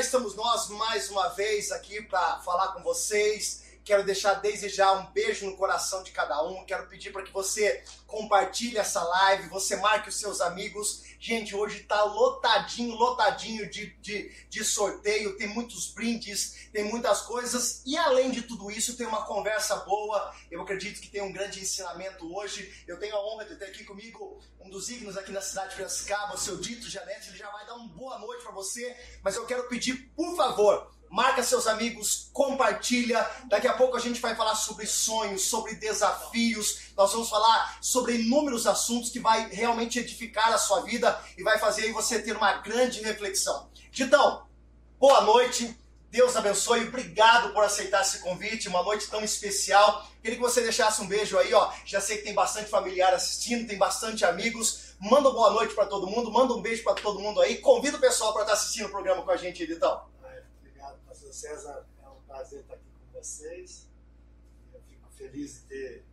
estamos nós mais uma vez aqui para falar com vocês. Quero deixar desde já um beijo no coração de cada um. Quero pedir para que você compartilhe essa live, você marque os seus amigos. Gente, hoje tá lotadinho, lotadinho de, de, de sorteio, tem muitos brindes, tem muitas coisas. E além de tudo isso, tem uma conversa boa. Eu acredito que tem um grande ensinamento hoje. Eu tenho a honra de ter aqui comigo um dos ígnios aqui na cidade de Piracicaba, o seu Dito Janete. Ele já vai dar uma boa noite para você. Mas eu quero pedir, por favor, marca seus amigos, compartilha. Daqui a pouco a gente vai falar sobre sonhos, sobre desafios. Nós vamos falar sobre inúmeros assuntos que vai realmente edificar a sua vida e vai fazer aí você ter uma grande reflexão. Então, boa noite. Deus abençoe, obrigado por aceitar esse convite, uma noite tão especial. Queria que você deixasse um beijo aí, ó. Já sei que tem bastante familiar assistindo, tem bastante amigos. Manda uma boa noite para todo mundo, manda um beijo para todo mundo aí. Convida o pessoal para estar assistindo o programa com a gente, Editão. César, é um prazer estar aqui com vocês. Eu fico feliz de ter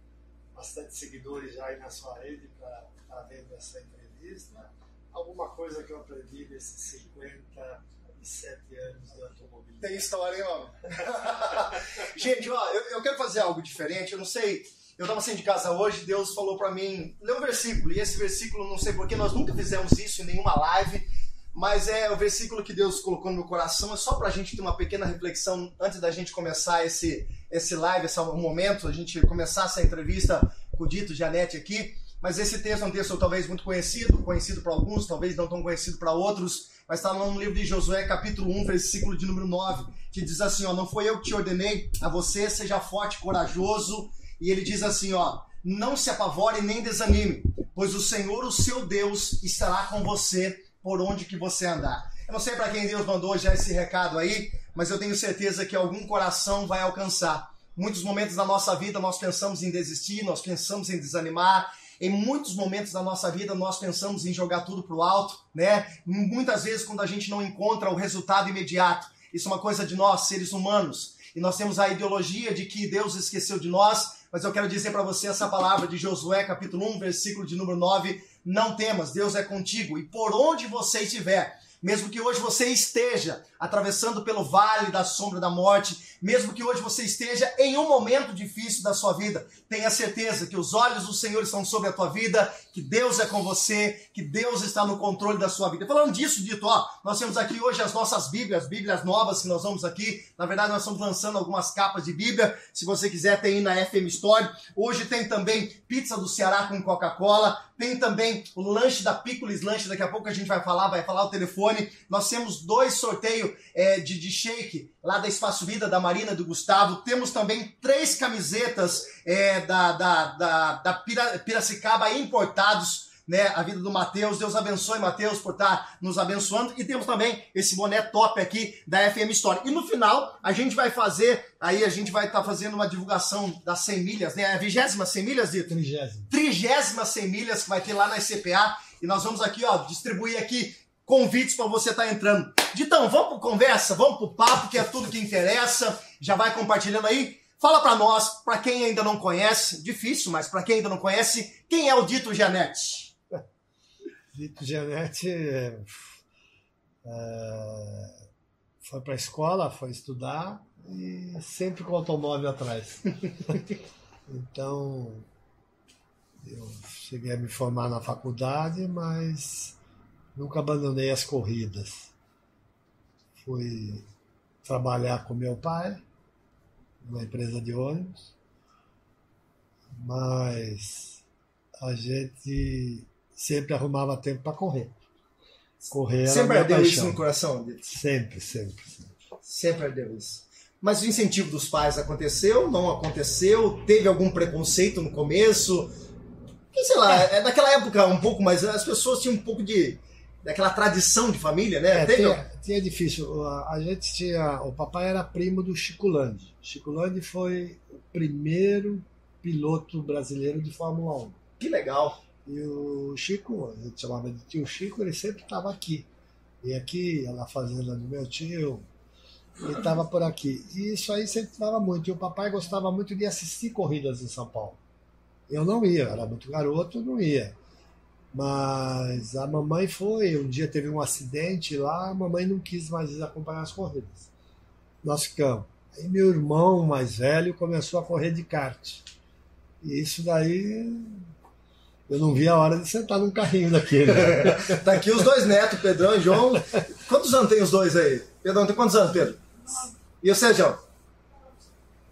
bastante seguidores já aí na sua rede para estar vendo essa entrevista. Alguma coisa que eu aprendi nesses 57 anos de automobilismo. Tem história, hein, homem? Gente, ó, eu, eu quero fazer algo diferente. Eu não sei. Eu estava saindo de casa hoje, Deus falou para mim, lê um versículo, e esse versículo, não sei porquê, nós nunca fizemos isso em nenhuma live, mas é o versículo que Deus colocou no meu coração, é só para a gente ter uma pequena reflexão antes da gente começar esse, esse live, esse momento, a gente começar essa entrevista com o Dito Janete aqui. Mas esse texto é um texto talvez muito conhecido, conhecido para alguns, talvez não tão conhecido para outros, mas está no livro de Josué, capítulo 1, versículo de número 9, que diz assim, ó, não foi eu que te ordenei a você, seja forte corajoso, e ele diz assim, ó, não se apavore nem desanime, pois o Senhor, o seu Deus, estará com você por onde que você andar. Eu não sei para quem Deus mandou já esse recado aí, mas eu tenho certeza que algum coração vai alcançar. Muitos momentos da nossa vida nós pensamos em desistir, nós pensamos em desanimar. Em muitos momentos da nossa vida nós pensamos em jogar tudo pro alto, né? Muitas vezes quando a gente não encontra o resultado imediato. Isso é uma coisa de nós, seres humanos. E nós temos a ideologia de que Deus esqueceu de nós, mas eu quero dizer para você essa palavra de Josué, capítulo 1, versículo de número 9, não temas, Deus é contigo. E por onde você estiver, mesmo que hoje você esteja atravessando pelo vale da sombra da morte, mesmo que hoje você esteja em um momento difícil da sua vida, tenha certeza que os olhos do Senhor estão sobre a tua vida, que Deus é com você, que Deus está no controle da sua vida. Falando disso, dito, ó, nós temos aqui hoje as nossas Bíblias, Bíblias novas que nós vamos aqui. Na verdade, nós estamos lançando algumas capas de Bíblia. Se você quiser, tem aí na FM Store. Hoje tem também pizza do Ceará com Coca-Cola. Tem também o lanche da Pickles Lanche. Daqui a pouco a gente vai falar, vai falar o telefone. Nós temos dois sorteios é, de, de shake lá da Espaço Vida, da Marina do Gustavo. Temos também três camisetas é, da, da, da, da Pira, Piracicaba importados. Né, a vida do Matheus, Deus abençoe Matheus por estar nos abençoando e temos também esse boné top aqui da FM Story. E no final a gente vai fazer, aí a gente vai estar tá fazendo uma divulgação das 100 milhas, né? A vigésima 100 milhas, Dito? Trigésima. Trigésima 100 milhas que vai ter lá na CPA e nós vamos aqui, ó, distribuir aqui convites para você estar tá entrando. Ditão, vamos para conversa, vamos para o papo, que é tudo que interessa. Já vai compartilhando aí. Fala para nós, para quem ainda não conhece, difícil, mas para quem ainda não conhece, quem é o Dito Janete? Dito Janete é, é, foi para a escola, foi estudar e sempre com o automóvel atrás. então, eu cheguei a me formar na faculdade, mas Nunca abandonei as corridas. Fui trabalhar com meu pai, numa empresa de ônibus, mas a gente sempre arrumava tempo para correr. Correr sempre ardeu isso no coração dele? Sempre, sempre, sempre. Sempre ardeu isso. Mas o incentivo dos pais aconteceu? Não aconteceu? Teve algum preconceito no começo? E, sei lá, é. naquela época um pouco mais, as pessoas tinham um pouco de daquela tradição de família, né? É, tinha, tinha, difícil. A gente tinha. O papai era primo do Chico Landi. Chico Landi foi o primeiro piloto brasileiro de Fórmula 1. Que legal! E o Chico, a gente chamava de tio Chico, ele sempre estava aqui. E aqui, na fazenda do meu tio, ele estava por aqui. E isso aí sempre estava muito. E o papai gostava muito de assistir corridas em São Paulo. Eu não ia, era muito garoto, não ia. Mas a mamãe foi, um dia teve um acidente lá, a mamãe não quis mais acompanhar as corridas. Nós ficamos. Aí meu irmão mais velho começou a correr de kart. E isso daí eu não vi a hora de sentar num carrinho daquele. tá aqui os dois netos, Pedrão e João. Quantos anos tem os dois aí? Pedrão, tem quantos anos, Pedro? E você, João?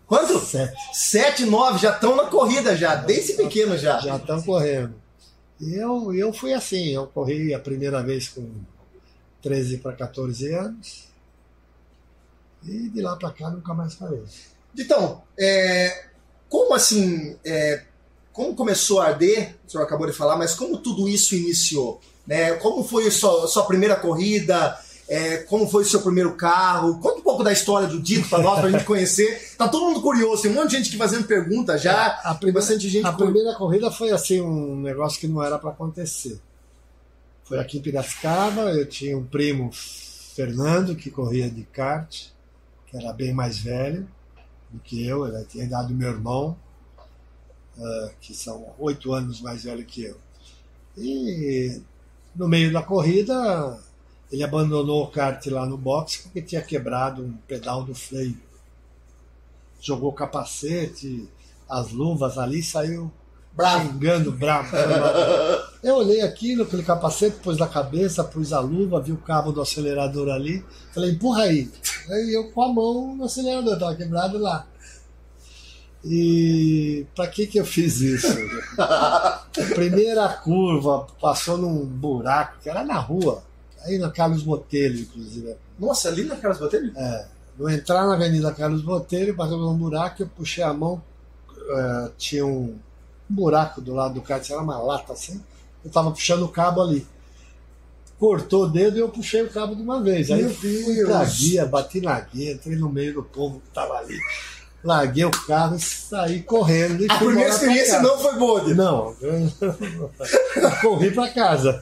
Quanto? Sete. Sete, nove, já estão na corrida já, desde pequeno já. Já estão correndo. Eu, eu fui assim, eu corri a primeira vez com 13 para 14 anos. E de lá para cá nunca mais parei. Então, é, como assim, é, como começou a arder, o senhor acabou de falar, mas como tudo isso iniciou? Né? Como foi a sua, sua primeira corrida? É, como foi o seu primeiro carro? Conta um pouco da história do Dito para nós, para a gente conhecer. Tá todo mundo curioso, tem um monte de gente que fazendo pergunta já. A, primeira, bastante gente. A primeira corrida foi assim um negócio que não era para acontecer. Foi aqui em Piracicaba, eu tinha um primo, Fernando, que corria de kart, que era bem mais velho do que eu, ele tinha idade do meu irmão, uh, que são oito anos mais velho que eu. E no meio da corrida, ele abandonou o kart lá no box porque tinha quebrado um pedal do freio. Jogou o capacete, as luvas ali, saiu bravo. xingando, bravo. Eu olhei aquilo, aquele capacete, pus na cabeça, pus a luva, vi o cabo do acelerador ali, falei, empurra aí. Aí eu com a mão no acelerador, estava quebrado lá. E para que que eu fiz isso? Primeira curva, passou num buraco, que era na rua. Aí na Carlos Botelho, inclusive. Nossa, ali na Carlos Botelho? É. Vou entrar na Avenida Carlos Botelho, passou num buraco, eu puxei a mão, uh, tinha um buraco do lado do kart, era uma lata assim. Eu tava puxando o cabo ali. Cortou o dedo e eu puxei o cabo de uma vez. Aí Meu eu fui pra guia, bati na guia, entrei no meio do povo que tava ali larguei o carro e saí correndo. E a primeira experiência não foi boa. Não, corri para casa.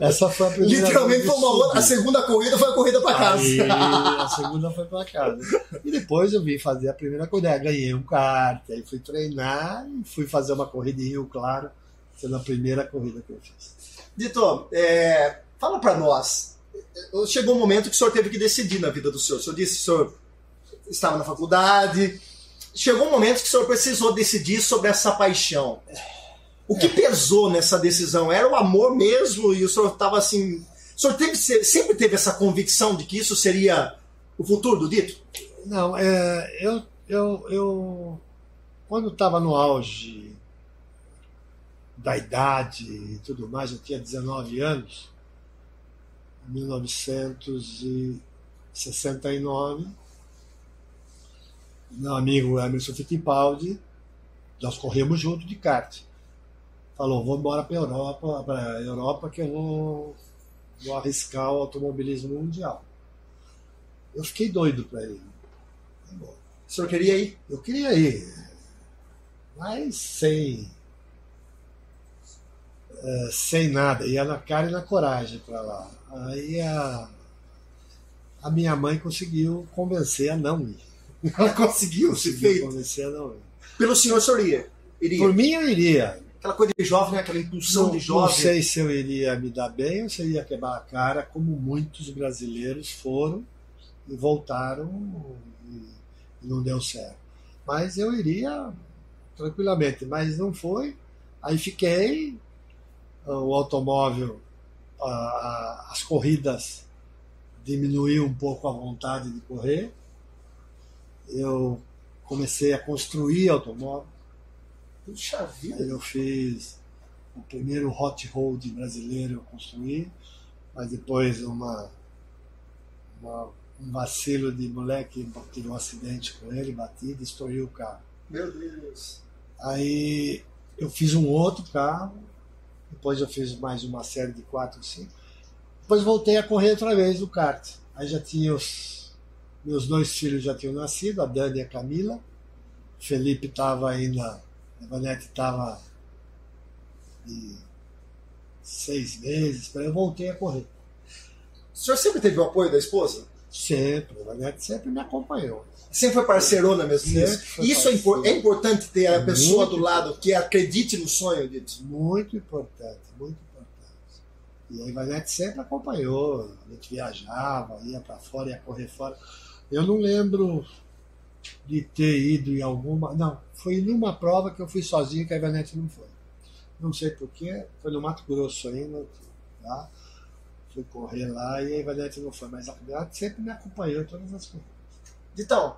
Essa foi a primeira. Literalmente foi uma outra. A segunda corrida foi a corrida para casa. Aí, a segunda foi para casa. E depois eu vim fazer a primeira corrida. Ganhei um kart, aí fui treinar e fui fazer uma corrida em Rio Claro, sendo a primeira corrida que eu fiz. Dito, é, fala para nós. Chegou um momento que o senhor teve que decidir na vida do senhor. O senhor disse, senhor estava na faculdade. Chegou um momento que o senhor precisou decidir sobre essa paixão. O que pesou nessa decisão? Era o amor mesmo? E o senhor estava assim. O senhor teve, sempre teve essa convicção de que isso seria o futuro do dito? Não, é, eu, eu, eu. Quando estava no auge da idade e tudo mais, eu tinha 19 anos, em 1969 meu amigo Emerson Fittipaldi, nós corremos junto de kart. Falou, vou embora para a Europa, para Europa que eu vou, vou arriscar o automobilismo mundial. Eu fiquei doido para ele. O senhor queria ir? Eu queria ir, mas sem é, sem nada, ia na cara e na coragem para lá. Aí a, a minha mãe conseguiu convencer a não ir. Ela conseguiu se feito. Pelo senhor, o senhor iria? iria? Por mim, eu iria. Aquela coisa de jovem, né? aquela impulsão não, de jovem. Não sei se eu iria me dar bem ou se eu ia quebrar a cara, como muitos brasileiros foram e voltaram e não deu certo. Mas eu iria tranquilamente, mas não foi. Aí fiquei, o automóvel, as corridas diminuiu um pouco a vontade de correr eu comecei a construir automóvel. Puxa vida! Eu fiz o primeiro hot road brasileiro eu construí, mas depois uma, uma, um vacilo de moleque tive um acidente com ele, bati, destruiu o carro. Meu Deus! Aí eu fiz um outro carro, depois eu fiz mais uma série de quatro, cinco. Depois voltei a correr outra vez no kart. Aí já tinha os meus dois filhos já tinham nascido, a Dani e a Camila. Felipe estava ainda, a Vanette estava de seis meses, eu voltei a correr. O senhor sempre teve o apoio da esposa? Sempre, a Ivonete sempre me acompanhou. Sempre foi parceirona mesmo nisso. Isso é, impor- é importante ter a É pessoa do lado que acredite no sonho disso. Muito importante, muito importante. E a Ivanete sempre acompanhou, a gente viajava, ia para fora, ia correr fora. Eu não lembro de ter ido em alguma. Não, foi numa prova que eu fui sozinho que a Ivanete não foi. Não sei porquê, foi no Mato Grosso ainda, tá? Fui correr lá e a Ivanete não foi, mas a Ivanete sempre me acompanhou em todas as coisas. Ditão,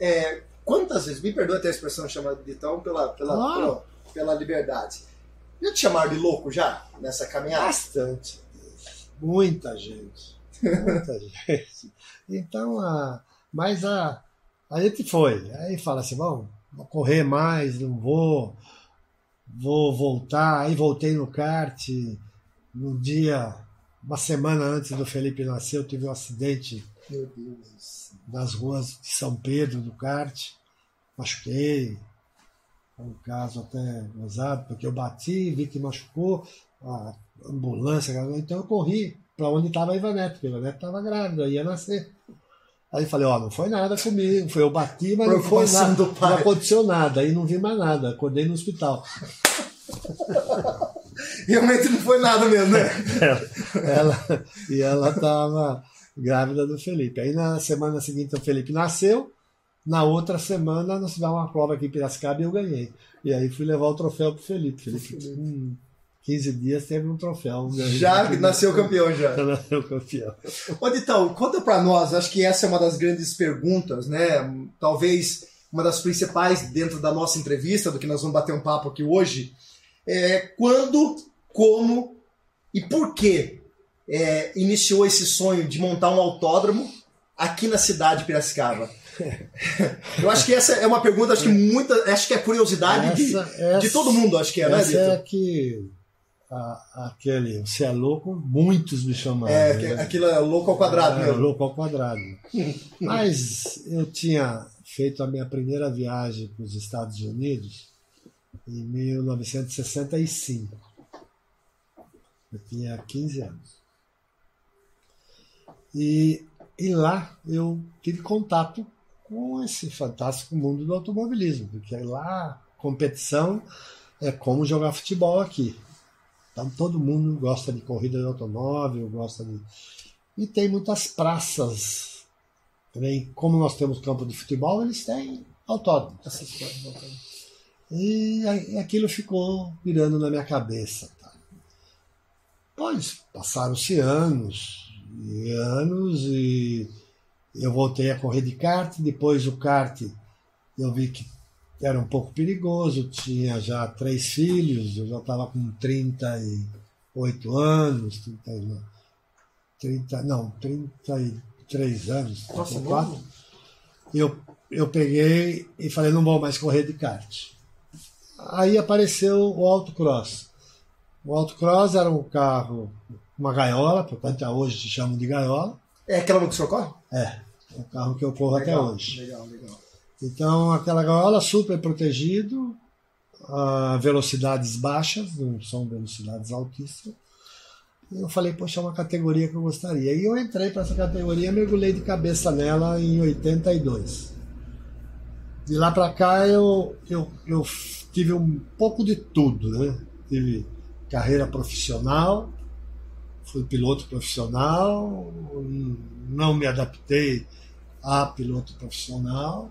é, quantas vezes, me perdoa ter a expressão chamada Ditão pela, pela, Claro. pela, pela liberdade. Já te chamaram de louco já, nessa caminhada? Bastante. Muita gente. Muita gente. Então, a, mas a, a gente foi. Aí fala assim, bom, vou correr mais, não vou, vou voltar. Aí voltei no kart. No dia, uma semana antes do Felipe nascer, eu tive um acidente nas ruas de São Pedro do kart. Machuquei. Foi um caso até gozado, porque eu bati, vi que machucou, a ambulância, então eu corri para onde estava a Ivanete, porque a Ivanete estava grávida, ia nascer. Aí eu falei, ó, não foi nada comigo, foi eu bati, mas não foi nada, não aconteceu nada, aí não vi mais nada, acordei no hospital. Realmente não foi nada mesmo, né? ela, e ela estava grávida do Felipe. Aí na semana seguinte o Felipe nasceu, na outra semana nós tivemos uma prova aqui em Piracicaba e eu ganhei. E aí fui levar o troféu pro Felipe. Felipe, com 15 dias, teve um troféu. Já nasceu campeão já. Já nasceu campeão. Ô, Ditão, conta pra nós, acho que essa é uma das grandes perguntas, né? Talvez uma das principais dentro da nossa entrevista, do que nós vamos bater um papo aqui hoje. É quando, como e por que é, iniciou esse sonho de montar um autódromo aqui na cidade de Piracicaba? Eu acho que essa é uma pergunta, acho que muita, acho que é curiosidade de, Essa- essa- de todo mundo, acho que é, né, Essa é Dito? que a- aquele, você é louco, muitos me chamaram. É, né? aquilo é louco ao quadrado É, mesmo. louco ao quadrado. Mas eu tinha feito a minha primeira viagem para os Estados Unidos em 1965. Eu tinha 15 anos. E, e lá eu tive contato com esse fantástico mundo do automobilismo, porque lá competição é como jogar futebol aqui. Então todo mundo gosta de corrida de automóvel, gosta de e tem muitas praças. Também, como nós temos campo de futebol, eles têm autódromos. E a- aquilo ficou virando na minha cabeça. Tá? Pois passaram-se anos e anos e eu voltei a correr de kart. Depois o kart eu vi que era um pouco perigoso. Tinha já três filhos, eu já estava com 38 anos, 39. 30, não, 33 anos, Nossa, 34. novo. Eu, eu peguei e falei, não vou mais correr de kart. Aí apareceu o autocross. O autocross era um carro, uma gaiola, portanto até hoje se chamam de gaiola. É aquela que o senhor corre? É, é o carro que eu corro até Legal, hoje. Legal, legal. Então, aquela gaiola super protegido, a velocidades baixas, não são velocidades altíssimas. Eu falei, poxa, é uma categoria que eu gostaria. E eu entrei para essa categoria, mergulhei de cabeça nela em 82. De lá para cá eu, eu, eu tive um pouco de tudo, né? Tive carreira profissional, fui piloto profissional, não me adaptei a piloto profissional.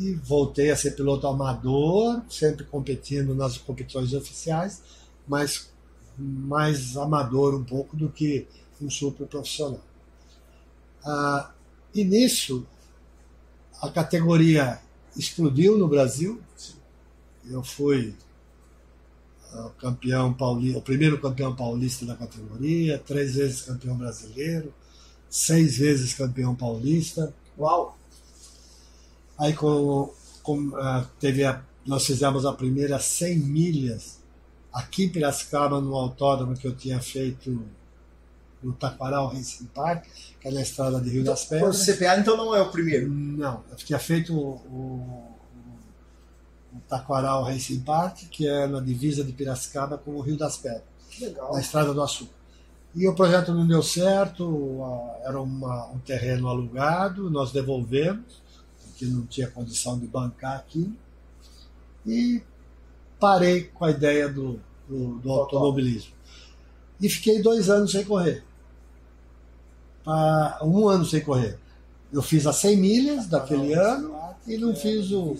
E voltei a ser piloto amador, sempre competindo nas competições oficiais, mas mais amador um pouco do que um super profissional. Uh, e nisso, a categoria explodiu no Brasil. Eu fui uh, campeão paulista, o primeiro campeão paulista da categoria, três vezes campeão brasileiro, seis vezes campeão paulista. Uau! Aí com, com, uh, teve a, nós fizemos a primeira 100 milhas aqui em Piracicaba, no autódromo que eu tinha feito no Taquaral Racing Park, que é na estrada de Rio das Pedras. O CPA então não é o primeiro? Não, eu tinha feito o, o, o Taquaral Racing Park, que é na divisa de Piracicaba com o Rio das Pedras, legal. na estrada do Açúcar. E o projeto não deu certo, era uma, um terreno alugado, nós devolvemos, porque não tinha condição de bancar aqui. E parei com a ideia do, do, do automobilismo. E fiquei dois anos sem correr. Um ano sem correr. Eu fiz as 100 milhas daquele ano e não fiz o,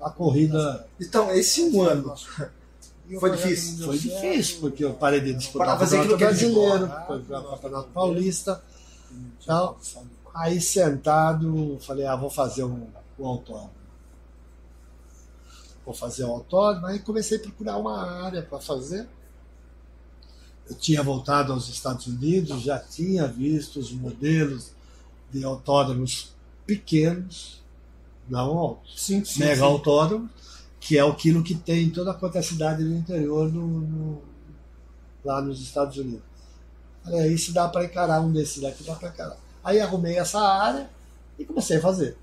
a corrida. Então, esse um ano foi difícil? Foi difícil, porque eu parei de disputar o Campeonato Brasileiro, o Campeonato Paulista. Então, aí sentado, falei, ah, vou fazer um, um autódromo. Vou fazer o um autódromo, aí comecei a procurar uma área para fazer. Eu tinha voltado aos Estados Unidos, já tinha visto os modelos de autódromos pequenos, não altos, sim, sim, mega sim. autódromos, que é aquilo que tem toda a quanto cidade do interior no, no, lá nos Estados Unidos. Falei, aí se dá para encarar um desses daqui, dá para encarar. Aí arrumei essa área e comecei a fazer.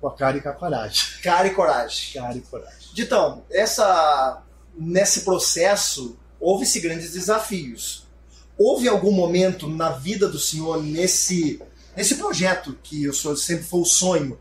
Com a cara e com a coragem. Cara e coragem. Cara e coragem. Ditão, essa, nesse processo, houve-se grandes desafios. Houve algum momento na vida do senhor, nesse, nesse projeto, que o senhor sempre foi o sonho,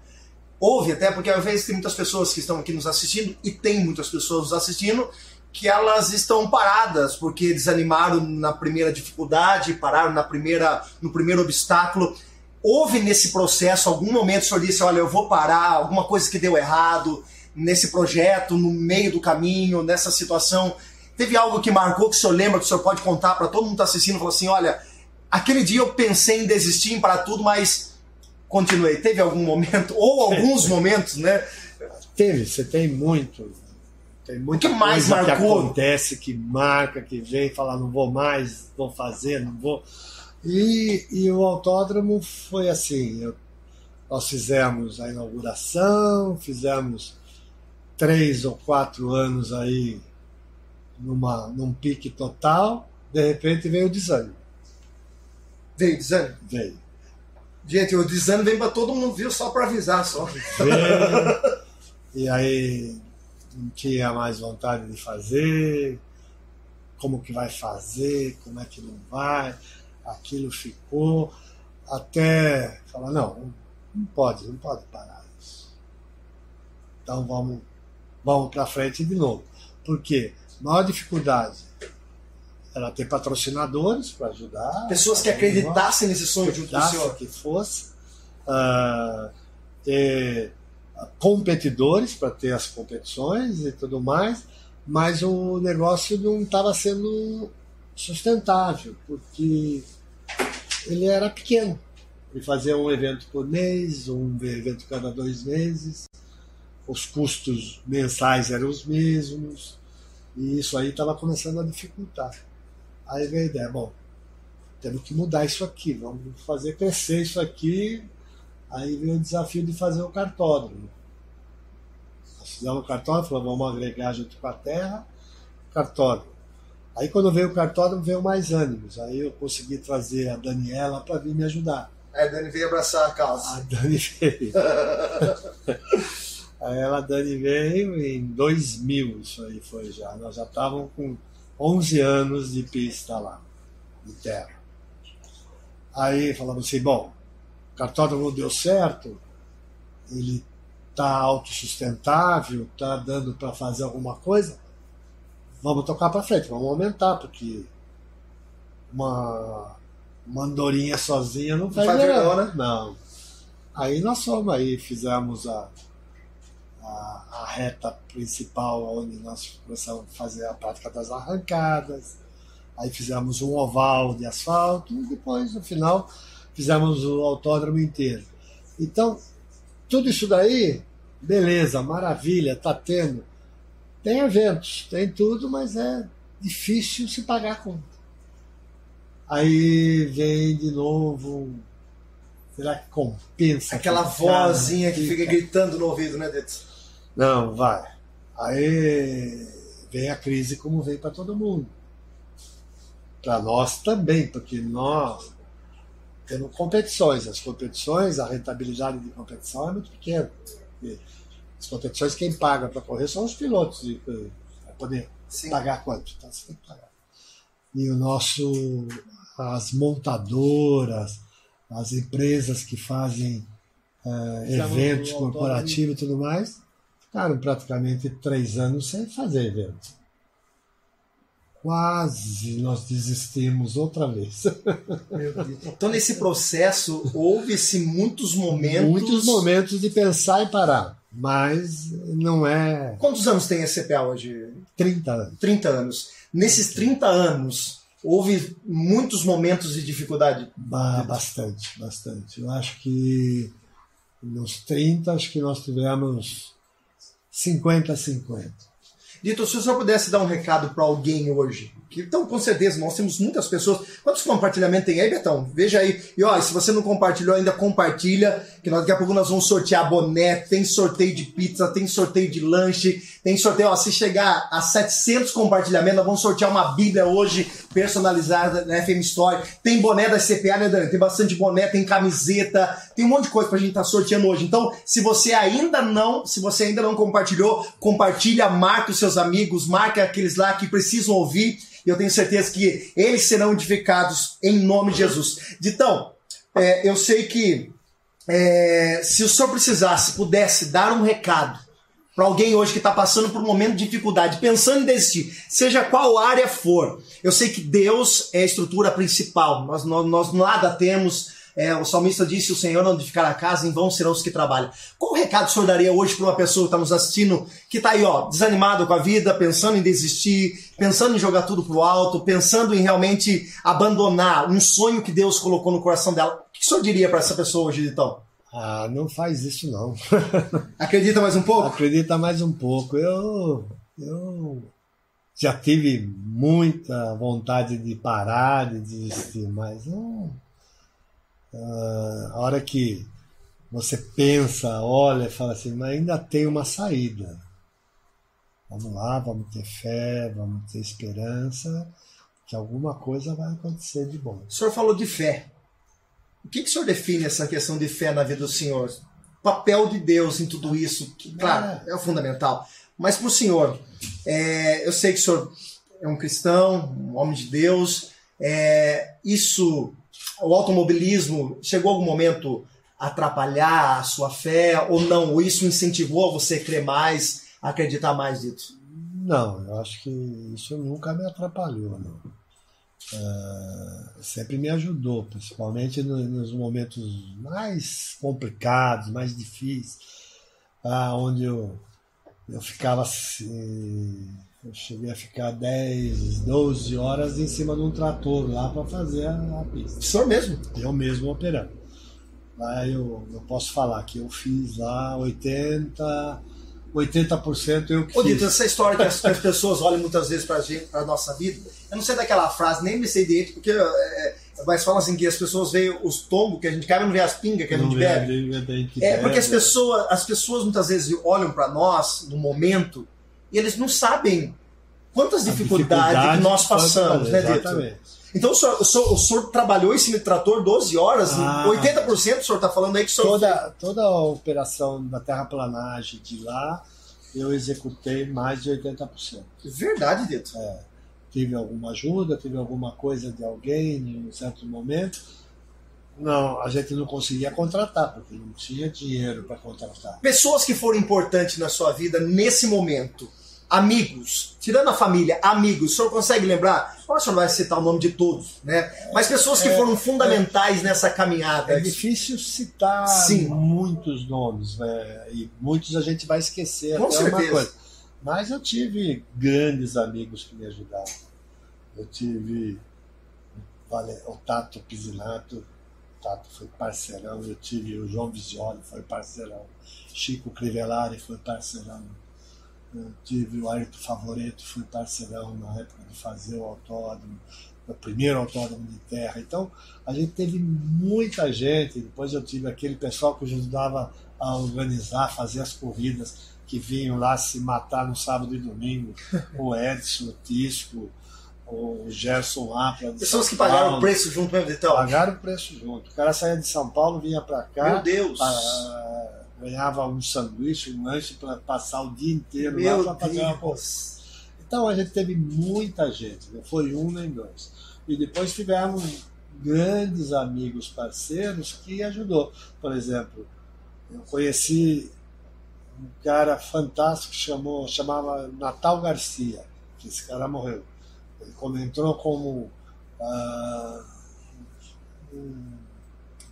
Houve até, porque às vezes tem muitas pessoas que estão aqui nos assistindo, e tem muitas pessoas nos assistindo, que elas estão paradas porque desanimaram na primeira dificuldade, pararam na primeira, no primeiro obstáculo. Houve nesse processo algum momento que o senhor disse: olha, eu vou parar, alguma coisa que deu errado nesse projeto, no meio do caminho, nessa situação? Teve algo que marcou que o senhor lembra, que o senhor pode contar para todo mundo que está assistindo? Falou assim: olha, aquele dia eu pensei em desistir, em parar tudo, mas continuei. Teve algum momento, ou alguns momentos, né? Teve, você tem muito. Tem muita o que mais coisa marcou? que acontece, que marca, que vem fala, não vou mais, vou fazer, não vou. E, e o autódromo foi assim, eu, nós fizemos a inauguração, fizemos três ou quatro anos aí numa, num pique total, de repente veio o desânimo. Veio desânimo? Veio. Gente, o desânimo vem para todo mundo, viu? Só para avisar só. e aí tinha mais vontade de fazer, como que vai fazer, como é que não vai, aquilo ficou, até falar, não, não pode, não pode parar isso. Então vamos, vamos para frente de novo. Por quê? Maior dificuldade ela ter patrocinadores para ajudar. Pessoas que acreditassem nesse sonho junto com o senhor. que fosse. Uh, ter competidores para ter as competições e tudo mais, mas o negócio não estava sendo sustentável, porque ele era pequeno. Ele fazia um evento por mês, um evento cada dois meses, os custos mensais eram os mesmos, e isso aí estava começando a dificultar. Aí veio a ideia, bom, temos que mudar isso aqui, vamos fazer crescer isso aqui. Aí veio o desafio de fazer o cartódromo. Nós fizemos o cartódromo, falamos, vamos agregar junto com a terra, cartódromo. Aí quando veio o cartódromo, veio mais ânimos. Aí eu consegui trazer a Daniela para vir me ajudar. É, a Dani veio abraçar a causa. A Dani veio. aí ela, a Dani veio em 2000, isso aí foi já. Nós já estávamos com 11 anos de pista lá, de terra. Aí falamos assim, bom, o cartódromo deu certo, ele está autossustentável, está dando para fazer alguma coisa, vamos tocar para frente, vamos aumentar, porque uma, uma andorinha sozinha não faz, não, né? Não. Aí nós fomos aí, fizemos a, a, a, reta principal, onde nós começamos a fazer a prática das arrancadas. Aí fizemos um oval de asfalto e depois, no final, fizemos o autódromo inteiro. Então, tudo isso daí, beleza, maravilha, tá tendo. Tem eventos, tem tudo, mas é difícil se pagar a conta. Aí vem de novo Será que compensa? Aquela vozinha que fica gritando no ouvido, né, Deto? Não, vai. Aí vem a crise como vem para todo mundo. Para nós também, porque nós temos competições. As competições, a rentabilidade de competição é muito pequena. As competições, quem paga para correr são os pilotos. Para poder Sim. pagar quanto? Então você tem que pagar. e o nosso as montadoras, as empresas que fazem uh, eventos corporativos e tudo mais, ficaram praticamente três anos sem fazer evento. Quase nós desistimos outra vez. Então, nesse processo, houve-se muitos momentos. Muitos momentos de pensar e parar. Mas não é. Quantos anos tem a CPA hoje? 30 anos. 30 anos. Nesses 30 anos, houve muitos momentos de dificuldade? bastante, bastante. Eu acho que nos 30, acho que nós tivemos 50 a 50. Dito, se o senhor pudesse dar um recado para alguém hoje, então, com certeza, nós temos muitas pessoas. Quantos compartilhamentos tem aí, Betão? Veja aí. E ó, se você não compartilhou ainda, compartilha, que nós, daqui a pouco nós vamos sortear boné, tem sorteio de pizza, tem sorteio de lanche, tem sorteio, ó, se chegar a 700 compartilhamentos, nós vamos sortear uma bíblia hoje, personalizada na FM Story. Tem boné da CPA, né, Dani? Tem bastante boné, tem camiseta, tem um monte de coisa pra gente estar tá sorteando hoje. Então, se você ainda não, se você ainda não compartilhou, compartilha, marca os seus amigos, marca aqueles lá que precisam ouvir e eu tenho certeza que eles serão edificados em nome de Jesus. Ditão, é, eu sei que é, se o senhor precisasse, pudesse dar um recado para alguém hoje que está passando por um momento de dificuldade, pensando em desistir, seja qual área for, eu sei que Deus é a estrutura principal, nós, nós, nós nada temos é, o salmista disse: O Senhor não edificar a casa, em vão serão os que trabalham. Qual o recado o senhor daria hoje para uma pessoa que está nos assistindo, que está aí, ó, desanimado com a vida, pensando em desistir, pensando em jogar tudo pro alto, pensando em realmente abandonar um sonho que Deus colocou no coração dela? O que o senhor diria para essa pessoa hoje, então? Ah, não faz isso não. Acredita mais um pouco? Acredita mais um pouco. Eu, eu já tive muita vontade de parar, de desistir, mas não ah, a hora que você pensa, olha e fala assim, mas ainda tem uma saída. Vamos lá, vamos ter fé, vamos ter esperança, que alguma coisa vai acontecer de bom. O senhor falou de fé. O que, que o senhor define essa questão de fé na vida do senhor? O papel de Deus em tudo isso, que, claro, é, é o fundamental. Mas para o senhor, é, eu sei que o senhor é um cristão, um homem de Deus, é, isso o automobilismo chegou algum momento a atrapalhar a sua fé ou não? Ou isso incentivou você a crer mais, a acreditar mais nisso? Não, eu acho que isso nunca me atrapalhou, não. Uh, sempre me ajudou, principalmente no, nos momentos mais complicados, mais difíceis, uh, onde eu, eu ficava assim, eu cheguei a ficar 10, 12 horas em cima de um trator lá para fazer a, a pista. O senhor mesmo? Eu mesmo operando. Lá eu, eu posso falar que eu fiz lá 80, 80% eu que Ô, Dito, essa história que as, pessoas olham muitas vezes para a nossa vida, eu não sei daquela frase, nem me sei direito, porque é, mas falam assim que as pessoas veem os tombos que a gente cai, não vê as pingas que a gente bebe. É, porque as pessoas, as pessoas muitas vezes olham para nós no momento e eles não sabem quantas dificuldades dificuldade que nós passamos, né, Dito? Então o senhor, o, senhor, o senhor, trabalhou esse trator 12 horas, ah, 80% o senhor está falando aí que o senhor. Toda, toda a operação da terraplanagem de lá, eu executei mais de 80%. Verdade, Dito. É, tive alguma ajuda, tive alguma coisa de alguém em um certo momento. Não, a gente não conseguia contratar, porque não tinha dinheiro para contratar. Pessoas que foram importantes na sua vida nesse momento amigos, tirando a família, amigos, o senhor consegue lembrar? O senhor vai citar o nome de todos, né? Mas pessoas que é, foram fundamentais é, nessa caminhada. É difícil citar Sim. muitos nomes, né? e muitos a gente vai esquecer. Com certeza. Mas eu tive grandes amigos que me ajudaram. Eu tive o Tato Pisinato, o Tato foi parceirão, eu tive o João Visioli, foi parceirão, Chico Crivellari foi parceirão eu tive o Ayrton Favoreto, fui parceirão na época de fazer o autódromo, o primeiro autódromo de terra. Então, a gente teve muita gente. Depois eu tive aquele pessoal que ajudava a organizar, fazer as corridas, que vinham lá se matar no sábado e domingo. O Edson, o Tisco, o Gerson Apla. Pessoas que pagaram o preço junto mesmo, então? Pagaram o preço junto. O cara saía de São Paulo, vinha para cá. Meu Deus! Ganhava um sanduíche, um lanche para passar o dia inteiro Meu lá para fazer uma Então a gente teve muita gente, não foi um nem dois. E depois tivemos grandes amigos parceiros que ajudou. Por exemplo, eu conheci um cara fantástico que chamou, chamava Natal Garcia, que esse cara morreu. Ele entrou como ah, um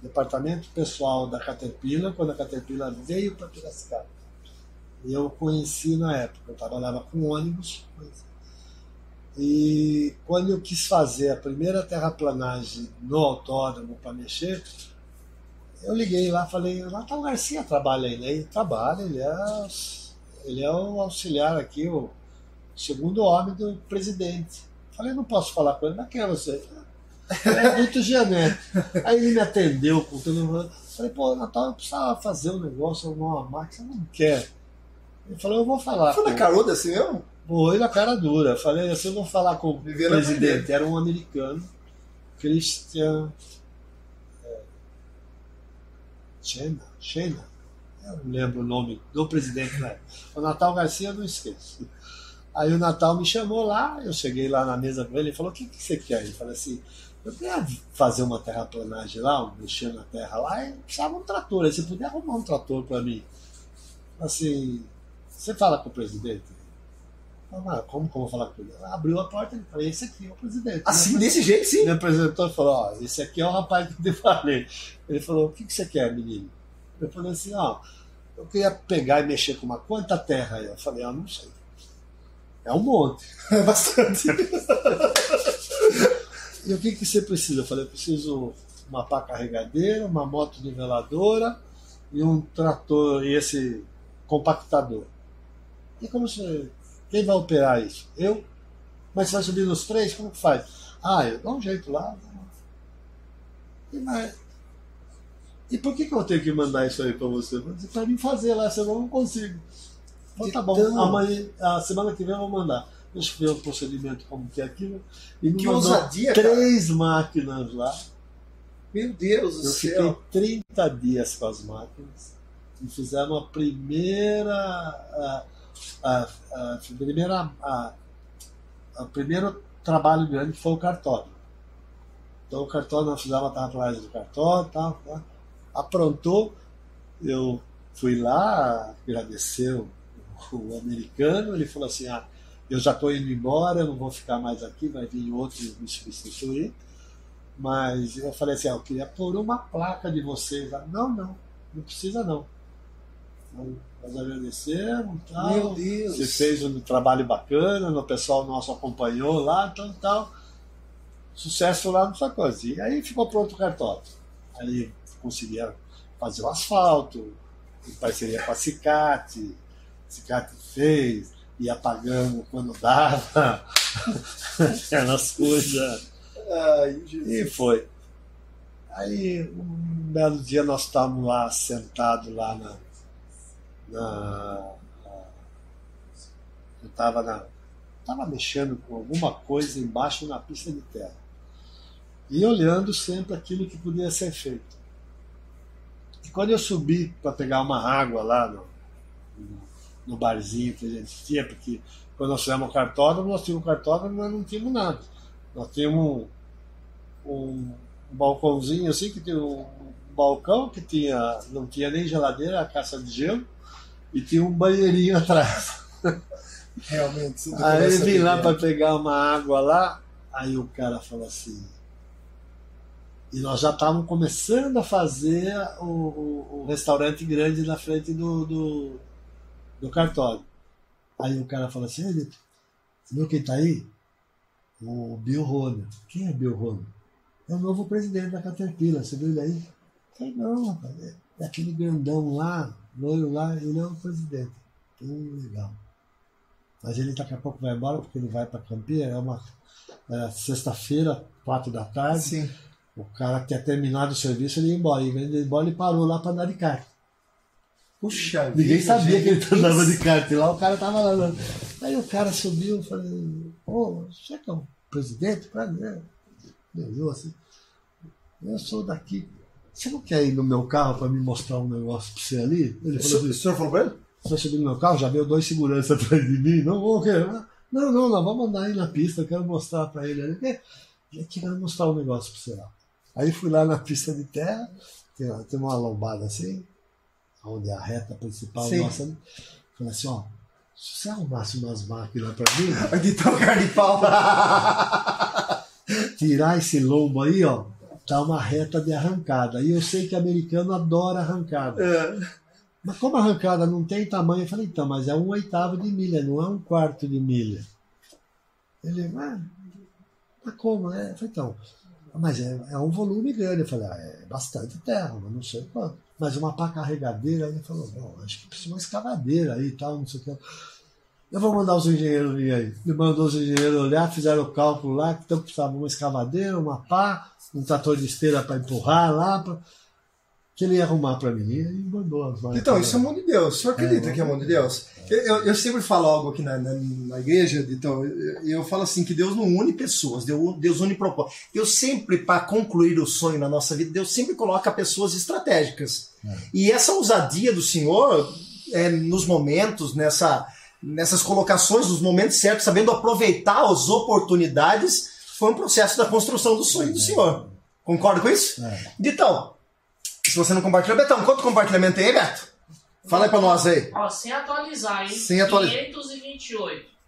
departamento pessoal da Caterpillar, quando a Caterpillar veio para Piracicaba. Eu conheci na época, eu trabalhava com ônibus. E quando eu quis fazer a primeira terraplanagem no autódromo para mexer, eu liguei lá falei, lá tá o Garcia trabalha né? Ele trabalha, ele é, ele é o auxiliar aqui, o segundo homem do presidente. Falei, não posso falar com ele, mas quem é você? É muito Gianete. Aí ele me atendeu com tudo. Falei, pô, Natal, eu precisava fazer um negócio, uma máquina, não quer. Ele falou, eu vou falar. Foi na caruda assim mesmo? Foi na cara dura. Falei, assim, eu vou falar com o presidente. Era um americano, Christian. É, Chena, Chena. Eu não lembro o nome do presidente época. O Natal Garcia, eu não esqueço. Aí o Natal me chamou lá, eu cheguei lá na mesa com ele e falou: O que, que você quer? Ele falou assim: Eu queria fazer uma terraplanagem lá, mexer na terra lá, e precisava um trator. Aí você podia arrumar um trator para mim? Assim, você fala com o presidente? Ah, como vou falar com ele? Abriu a porta e falou: Esse aqui é o presidente. Assim, né? desse jeito, sim. Me apresentou e falou: Ó, esse aqui é o rapaz que eu te falei. Ele falou: O que, que você quer, menino? Eu falei assim: Ó, eu queria pegar e mexer com uma quanta terra aí. Eu falei: Ah, não sei. É um monte. É bastante. e o que, que você precisa? Eu falei, eu preciso uma pá carregadeira, uma moto niveladora e um trator e esse compactador. E como você. Quem vai operar isso? Eu? Mas você vai subir nos três? Como que faz? Ah, eu dou um jeito lá. E, mas, e por que, que eu tenho que mandar isso aí para você? Para mim fazer lá, senão eu não consigo. Então tá bom, então... amanhã, a semana que vem eu vou mandar. Deixa eu ver o procedimento como que é aquilo. E que ousadia, três cara. máquinas lá. Meu Deus do eu céu. Eu fiquei 30 dias com as máquinas e fizemos a primeira. A, a, a primeira a, a, primeiro trabalho grande foi o cartório. Então o cartório, nós fizemos a atrás do cartório, tal, tal, aprontou, eu fui lá, agradeceu o americano, ele falou assim: ah, eu já estou indo embora, eu não vou ficar mais aqui, vai vir outro me substituir. Mas eu falei assim: ah, eu queria pôr uma placa de vocês. Não, não, não precisa não. Então, nós agradecemos. Tal. Meu Deus! Você fez um trabalho bacana, o pessoal nosso acompanhou lá, então tal. Sucesso lá nessa coisa. E aí ficou pronto o cartório. Aí conseguiram fazer o asfalto, em parceria com a Cicate, Cicate fez, ia pagando quando dava, aquelas coisas. Ai, e foi. Aí um belo dia nós estávamos lá sentados lá na. na eu estava na. Estava mexendo com alguma coisa embaixo na pista de terra. E olhando sempre aquilo que podia ser feito. E quando eu subi para pegar uma água lá no, no no barzinho que a gente tinha, porque quando nós fizemos o cartódromo, nós tínhamos cartódromo, mas não tínhamos nada. Nós tínhamos um, um, balcãozinho assim, que tinha um, um balcão que tinha, não tinha nem geladeira, a caixa de gelo, e tinha um banheirinho atrás. Realmente. Aí eu vim lá para pegar uma água lá, aí o cara falou assim. E nós já estávamos começando a fazer o, o, o, restaurante grande na frente do, do, do cartório. Aí o cara fala assim, ele, viu quem tá aí? O Bill Rona. Quem é Bill Rona? É o novo presidente da Caterpillar, você viu ele aí? Falei, não, rapaz, é aquele grandão lá, loiro lá, ele é o presidente. Hum, legal. Mas ele daqui a pouco vai embora, porque ele vai para Campia, é uma é, sexta-feira, quatro da tarde. Sim. O cara que tinha terminado o serviço, ele ia embora. E ele ia embora e parou lá para andar de carro. Puxa Ninguém vida, sabia gente. que ele andava de kart lá, o cara tava lá. Aí o cara subiu e falei, ô, você que é o presidente? Prazer. Eu assim, eu sou daqui. Você não quer ir no meu carro para me mostrar um negócio para você ali? Ele falou assim, o senhor falou pra ele? Você subiu no meu carro, já veio dois seguranças atrás de mim, não vou querer. Não, não, nós vamos andar aí na pista, eu quero mostrar para ele. Ele é, eu quero mostrar um negócio para você lá. Aí fui lá na pista de terra, tem, tem uma lombada assim, onde é a reta principal Sim. nossa. Falei assim, ó, se você arrumasse umas máquinas para mim, De tocar de pau. tirar esse lombo aí, ó, dá uma reta de arrancada. E eu sei que americano adora arrancada. É. Mas como a arrancada não tem tamanho, eu falei, então, mas é um oitavo de milha, não é um quarto de milha. Ele, ah, mas como, né? Eu falei, então, mas é, é um volume grande. Eu falei, ah, é bastante terra, mas não sei quanto. Mas uma pá carregadeira, ele falou, bom, acho que precisa de uma escavadeira aí e tal, não sei o que. Eu vou mandar os engenheiros vir aí. Ele mandou os engenheiros olhar, fizeram o cálculo lá, que então precisava uma escavadeira, uma pá, um trator de esteira para empurrar lá, pra... que ele ia arrumar para mim. E mandou as. Então, isso é mão de Deus. O senhor acredita É, que é mão de Deus? Eu, eu- eu sempre falo algo aqui na, na, na igreja, então, eu, eu falo assim, que Deus não une pessoas, Deus, Deus une propósitos. Deus sempre, para concluir o sonho na nossa vida, Deus sempre coloca pessoas estratégicas. E essa ousadia do Senhor, é, nos momentos, nessa, nessas colocações, nos momentos certos, sabendo aproveitar as oportunidades, foi um processo da construção do sonho do Senhor. Concorda com isso? É. Ditão, se você não compartilhou, Betão, quanto compartilhamento tem aí, Beto? Fala aí pra nós aí. Ó, sem atualizar, hein? Sem atualizar. 528.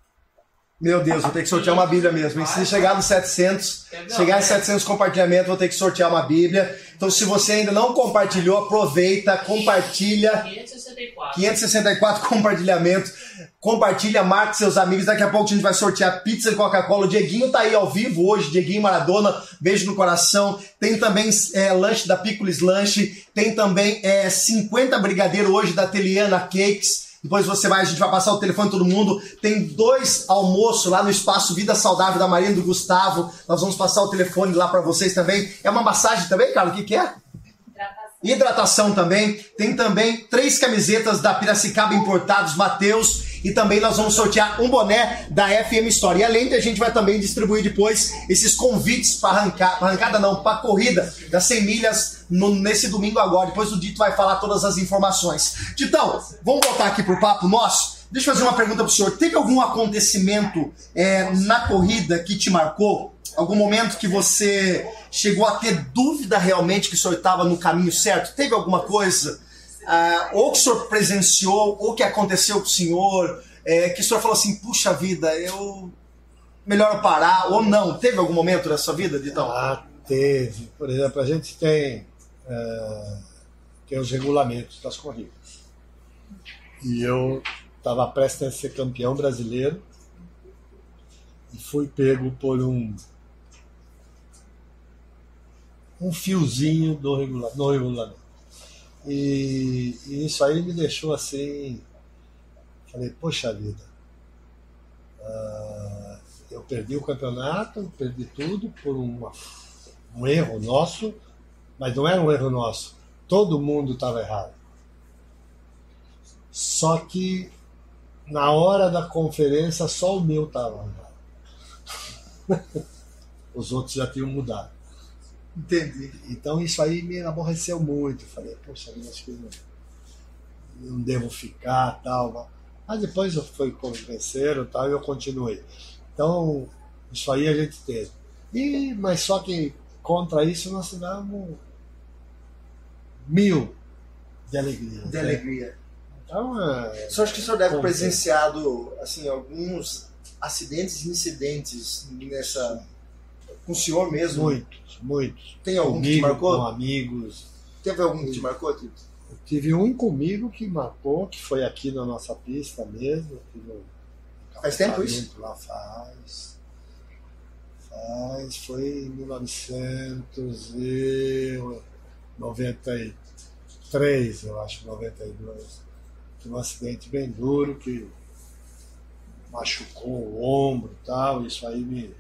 Meu Deus, vou ter que sortear uma Bíblia mesmo. E se chegar nos 700, Não, chegar em é. 700 compartilhamentos, vou ter que sortear uma Bíblia. Então, se você ainda não compartilhou, aproveita, compartilha. 564. 564 compartilhamentos. Compartilha, marque seus amigos. Daqui a pouco a gente vai sortear pizza e Coca-Cola. O Dieguinho tá aí ao vivo hoje. Dieguinho Maradona, beijo no coração. Tem também é, lanche da Picolis Lanche. Tem também é, 50 brigadeiro hoje da Teliana Cakes. Depois você vai, a gente vai passar o telefone todo mundo. Tem dois almoços lá no espaço Vida Saudável da Marina e do Gustavo. Nós vamos passar o telefone lá para vocês também. É uma massagem também, cara? O que, que é? Hidratação também. Tem também três camisetas da Piracicaba Importados Mateus. E também nós vamos sortear um boné da FM Store. E além de a gente vai também distribuir depois esses convites para arrancar, arrancada não, para corrida das 100 milhas no- nesse domingo agora. Depois o Dito vai falar todas as informações. Ditão, vamos voltar aqui pro papo nosso. Deixa eu fazer uma pergunta pro senhor. Teve algum acontecimento é, na corrida que te marcou? Algum momento que você chegou a ter dúvida realmente que o senhor estava no caminho certo? Teve alguma coisa? Ah, ou que o senhor presenciou, ou que aconteceu com o senhor, é, que o senhor falou assim, puxa vida, eu. Melhor parar, ou não? Teve algum momento da sua vida, Ditão? Ah, teve. Por exemplo, a gente tem, eh, tem os regulamentos das corridas. E eu estava prestes a ser campeão brasileiro e fui pego por um um fiozinho do regula no regulamento. E, e isso aí me deixou assim. Falei, poxa vida, ah, eu perdi o campeonato, perdi tudo por uma, um erro nosso, mas não era um erro nosso. Todo mundo estava errado. Só que na hora da conferência só o meu estava errado. Os outros já tinham mudado. Entendi. Então isso aí me aborreceu muito. Falei, poxa, acho que não, devo ficar tal. Mas depois eu fui convencer tal, e eu continuei. Então, isso aí a gente teve. E, mas só que contra isso nós tivemos mil de alegria. De né? alegria. Então, é, O senhor acha que o senhor deve presenciado assim, alguns acidentes e incidentes nessa. Com o senhor mesmo? muitos, muitos. Tem algum que te Comigo, marcou? com amigos. Teve algum que te marcou, Tito? Tive um comigo que marcou, que foi aqui na nossa pista mesmo. um Faz tempo isso? Lá faz. Faz, foi em 1993, eu acho, 92. Tive um acidente bem duro que machucou o ombro e tal. Isso aí me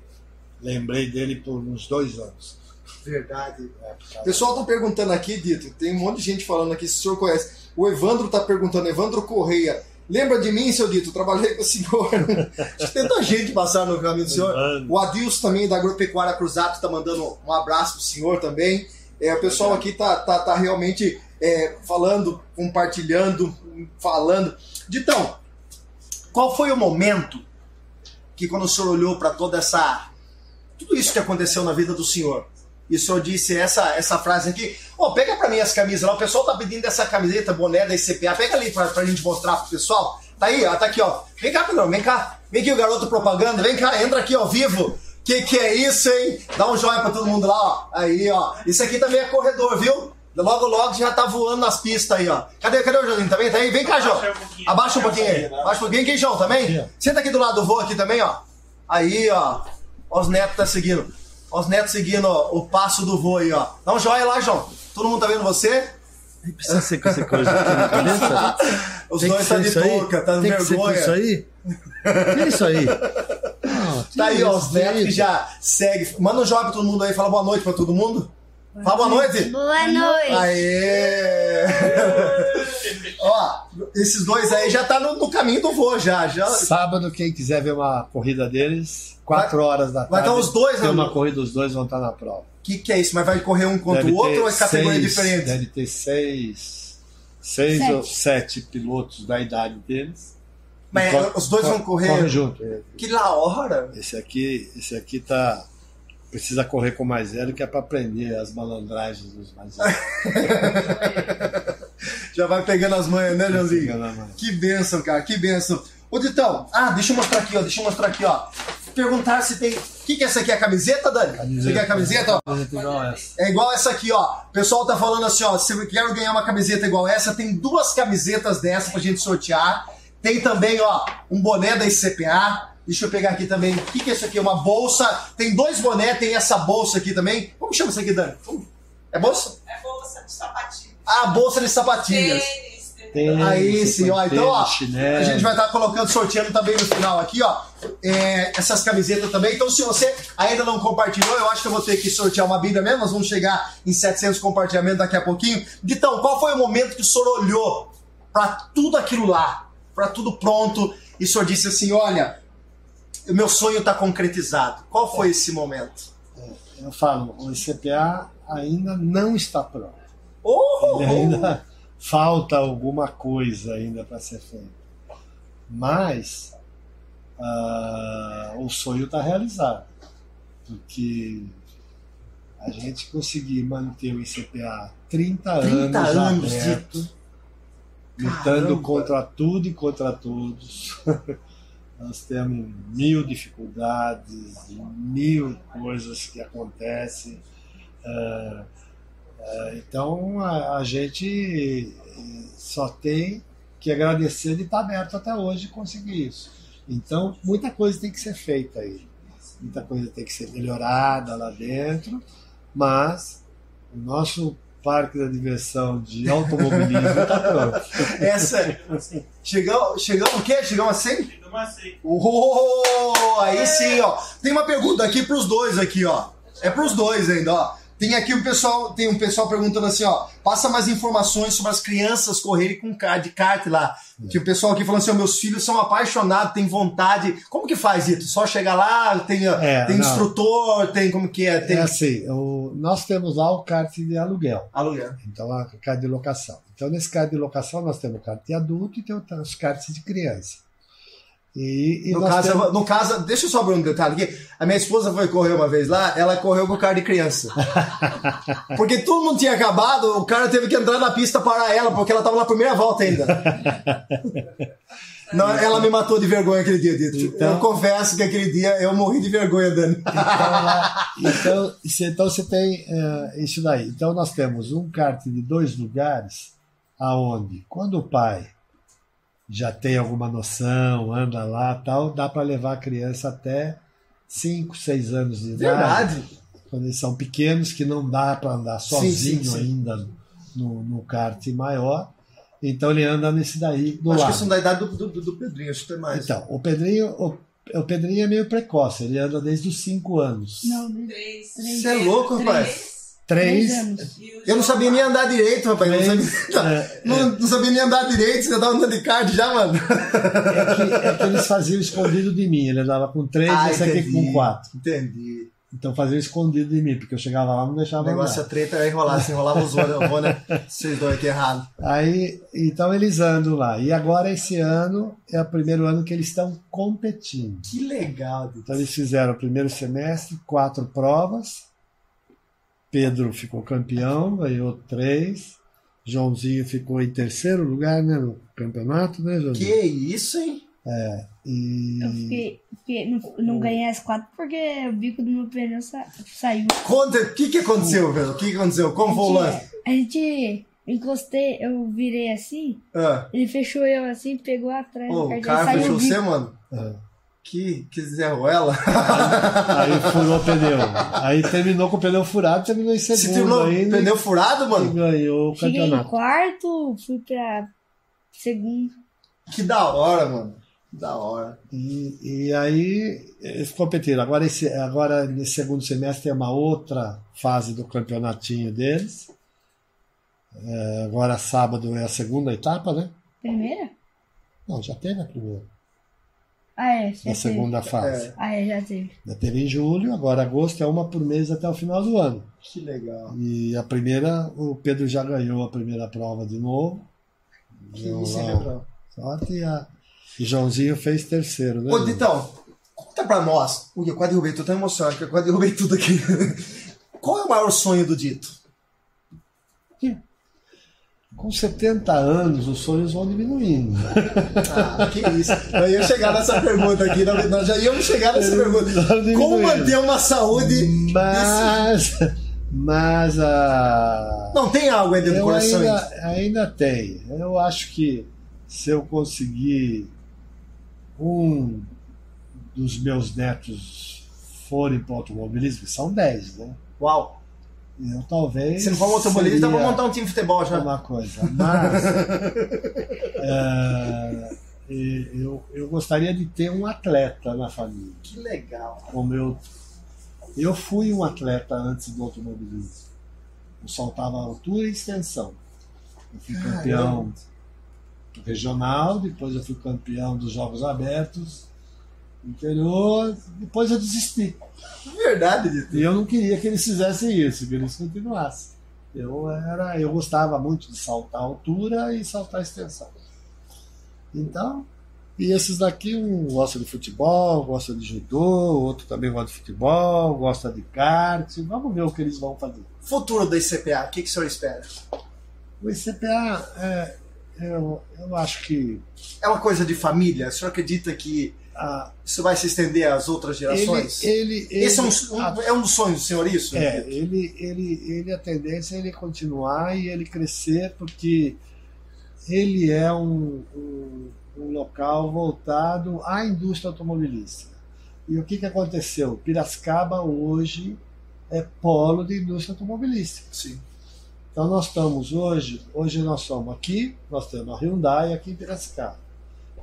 lembrei dele por uns dois anos. Verdade. causa- pessoal tá perguntando aqui, Dito, tem um monte de gente falando aqui se o senhor conhece. O Evandro tá perguntando, Evandro Correia, lembra de mim, seu Dito? Trabalhei com o senhor. Tanta gente passar no caminho do senhor. Evandro. O Adilson também, da Agropecuária Cruzato, tá mandando um abraço pro senhor também. É, o pessoal aqui tá, tá, tá realmente é, falando, compartilhando, falando. Ditão, qual foi o momento que quando o senhor olhou para toda essa. Tudo isso que aconteceu na vida do senhor, e o senhor disse essa, essa frase aqui, ó, pega para mim as camisas lá, o pessoal tá pedindo essa camiseta, boné da ICPA, pega ali pra, pra gente mostrar pro pessoal. Tá aí, ó, tá aqui, ó. Vem cá, Pedrão, vem cá. Vem aqui o garoto propaganda, vem cá, entra aqui ao vivo. Que que é isso, hein? Dá um joinha pra todo mundo lá, ó. Aí, ó. Isso aqui também é corredor, viu? Logo, logo já tá voando nas pistas aí, ó. Cadê, cadê o Joãozinho também? Tá aí? Vem cá, João. Abaixa um pouquinho. Abaixa um pouquinho aí. Abaixa um pouquinho. Vem aqui, João, também? Senta aqui do lado do vô aqui também, ó. Aí, ó. Ó os netos tá seguindo. Ó os netos seguindo ó, o passo do vô aí, ó. Dá um joinha lá, João. Todo mundo tá vendo você? Precisa ser com essa coisa aqui na cabeça? Os dois tá de touca, tá de Tem com vergonha. isso aí? Que isso aí? Ah, Tá aí, ó, os netos que já segue. Manda um joinha pra todo mundo aí, fala boa noite pra todo mundo. Fala boa noite. Boa noite. Aê! ó, esses dois aí já tá no, no caminho do vô, já. já. Sábado, quem quiser ver uma corrida deles, 4 horas da tarde. vai estar os dois, Tem né? uma corrida, os dois vão estar na prova. Que que é isso? Mas vai correr um contra Deve o outro ou é categoria seis- diferente? Deve ter seis, seis Sete. ou sete pilotos da idade deles. Mas os dois vão co- correr- Corre junto. Que da hora! Esse aqui, esse aqui tá precisa correr com mais velho que é para aprender as malandragens dos mais velhos. Já vai pegando as manhas, né, Joãozinho? Que benção, cara, que benção. Ô, Ditão, ah, deixa eu mostrar aqui, ó, deixa eu mostrar aqui, ó. Perguntar se tem. O que, que é essa aqui? É a camiseta, Dani? Você quer a camiseta, ó? Camiseta igual essa. É igual essa aqui, ó. O pessoal tá falando assim, ó. Se eu quero ganhar uma camiseta igual essa, tem duas camisetas dessa pra gente sortear. Tem também, ó, um boné da ICPA. Deixa eu pegar aqui também. O que, que é isso aqui? Uma bolsa. Tem dois bonés, tem essa bolsa aqui também. Como chama isso aqui, Dani? É bolsa? É bolsa de sapatinho. Ah, bolsa de sapatilhas. Tênis, tênis. Tem Aí sim, ó. Então, ó, chinelo. a gente vai estar colocando, sorteando também no final aqui, ó. é, essas camisetas também. Então, se você ainda não compartilhou, eu acho que eu vou ter que sortear uma bíblia mesmo. Nós vamos chegar em 700 compartilhamentos daqui a pouquinho. Então, qual foi o momento que o senhor olhou para tudo aquilo lá, para tudo pronto, e o senhor disse assim: olha, meu sonho está concretizado? Qual foi esse momento? Eu falo, o ICPA ainda não está pronto. Oh! Ele ainda falta alguma coisa ainda para ser feita. Mas ah, o sonho está realizado. Porque a gente conseguir manter o ICPA 30, 30 anos, anos de- aberto, lutando Caramba! contra tudo e contra todos. Nós temos mil dificuldades, mil coisas que acontecem. Ah, ah, então a, a gente eh, só tem que agradecer de estar aberto até hoje e conseguir isso. Então muita coisa tem que ser feita aí. Muita coisa tem que ser melhorada lá dentro, mas o nosso parque da diversão de automobilismo está pronto. Essa. Chegamos, chegamos o quê? Chegamos a 100? Tem uma seca. Oh, aí sim, ó. Tem uma pergunta aqui pros dois aqui, ó. É pros dois ainda, ó. Tem aqui um pessoal, tem um pessoal perguntando assim, ó. Passa mais informações sobre as crianças correrem com de kart lá. Que o pessoal aqui falando assim, ó, meus filhos são apaixonados, têm vontade. Como que faz isso? Só chegar lá, tem, É, tem não. instrutor, tem como que é, tem É assim, o- nós temos lá o kart de aluguel. aluguel. Então, a kart de locação. Então, nesse kart de locação, nós temos o kart de adulto e temos os karts de criança. E, e No caso, temos- no caso, deixa eu só abrir um detalhe aqui. A minha esposa foi correr uma vez lá, ela correu com o cara de criança. Porque todo mundo tinha acabado, o cara teve que entrar na pista para ela, porque ela tava na primeira volta ainda. Não, ela me matou de vergonha aquele dia, Dito. Então- eu confesso que aquele dia eu morri de vergonha, Dani. Então, então, então você tem eh, isso daí. Então nós temos um kart de dois lugares, aonde quando o pai já tem alguma noção, anda lá tal, dá para levar a criança até 5, 6 anos de idade. Verdade. Quando eles são pequenos, que não dá para andar sozinho sim, sim. ainda no, no kart maior. Então ele anda nesse daí do Acho que lado. são da idade do, do, do Pedrinho, acho que tem mais. Então, o Pedrinho, o, o Pedrinho é meio precoce, ele anda desde os 5 anos. Não, Três. Três. Você é louco, rapaz? Três. O Eu não sabia nem andar direito, rapaz. Não sabia, é, não, não sabia nem andar direito, você tava andando de kart já, mano. É que, é que eles faziam escondido de mim. Ele andava com três Ah, e esse aqui com quatro. Entendi. Então fazia escondido de mim, porque eu chegava lá e não O deixava negócio andar. a treta era enrolar, se enrolava os olhos, eu vou, né? Vocês dois aqui errado. Aí, então eles andam lá. E agora esse ano é o primeiro ano que eles estão competindo. Que legal, Dito. Então eles fizeram o primeiro semestre, quatro provas. Pedro ficou campeão, ganhou três. Joãozinho ficou em terceiro lugar né, no campeonato, né, Joãozinho? Que isso, hein? E Eu fiquei, fiquei- não, não ganhei as quatro porque o bico do meu pneu sa- saiu. Conta, o que, que aconteceu, velho? O que, que aconteceu? Como foi o lance? A gente encostei, eu virei assim, Ah, ele fechou eu assim, pegou atrás o cartão, cara saiu fechou você, mano? É. Que, que Zé Ruela. aí furou o pneu. Aí terminou com o pneu furado, terminou em Se segundo terminou ainda. pneu furado, E mano? ganhou o Cheguei em campeonato. quarto, fui pra segundo. Que da hora, mano. Que da hora. E, e aí eles competiram. Agora, esse, agora, nesse segundo semestre, tem uma outra fase do campeonatinho deles. É, agora, sábado, é a segunda etapa, né? Primeira? Não, já teve a primeira. Ah, é. Já A segunda fase. É. Ah, é, já teve. Já teve em julho, agora agosto é uma por mês até o final do ano. Que legal. E a primeira, o Pedro já ganhou a primeira prova de novo. Que Deu isso, Gabriel? sorte e, a, e Joãozinho fez terceiro, né? Ô? Ditão, conta pra nós. Ui, eu quase derrubei, tô tão emocionado que eu quase derrubei tudo aqui. Qual é o maior sonho do Dito? Com 70 anos, os sonhos vão diminuindo. Ah, que isso. Eu ia chegar nessa pergunta aqui, nós nós já íamos chegar nessa pergunta. Como manter uma saúde. Mas, mas a. Não tem algo do Eu coração ainda, ainda. ainda tem. Eu acho que se eu conseguir um dos meus netos forem para o automobilismo, são 10, né? Uau. Eu talvez. Se não for pra seria montar um time de futebol já. uma coisa. Mas é, eu, eu gostaria de ter um atleta na família. Que legal. Como eu, eu fui um atleta antes do automobilismo. Eu saltava altura e extensão. Eu fui Caramba. campeão regional, depois eu fui campeão dos Jogos Abertos interior, depois eu desisti. Verdade, Dito. E eu não queria que eles fizessem isso, que eles continuassem. Eu era, eu gostava muito de saltar altura e saltar extensão. Então, e esses daqui, um gosta de futebol, gosta de judô, outro também gosta de futebol, gosta de kart. Vamos ver o que eles vão fazer. Futuro do ICPA, o que, que o senhor espera? O ICPA, é, eu, eu acho que É uma coisa de família? O senhor acredita que a, isso vai se estender às outras ele, gerações? ele, Esse é um, ele- um- é um dos sonhos do senhor, isso? É, ele, ele, ele a tendência é ele continuar e ele crescer porque ele é um, um, um local voltado à indústria automobilística. E o que, que aconteceu? Piracicaba hoje é polo de indústria automobilística. Sim. Então nós estamos hoje, hoje nós somos aqui, nós temos a Hyundai aqui em Piracicaba.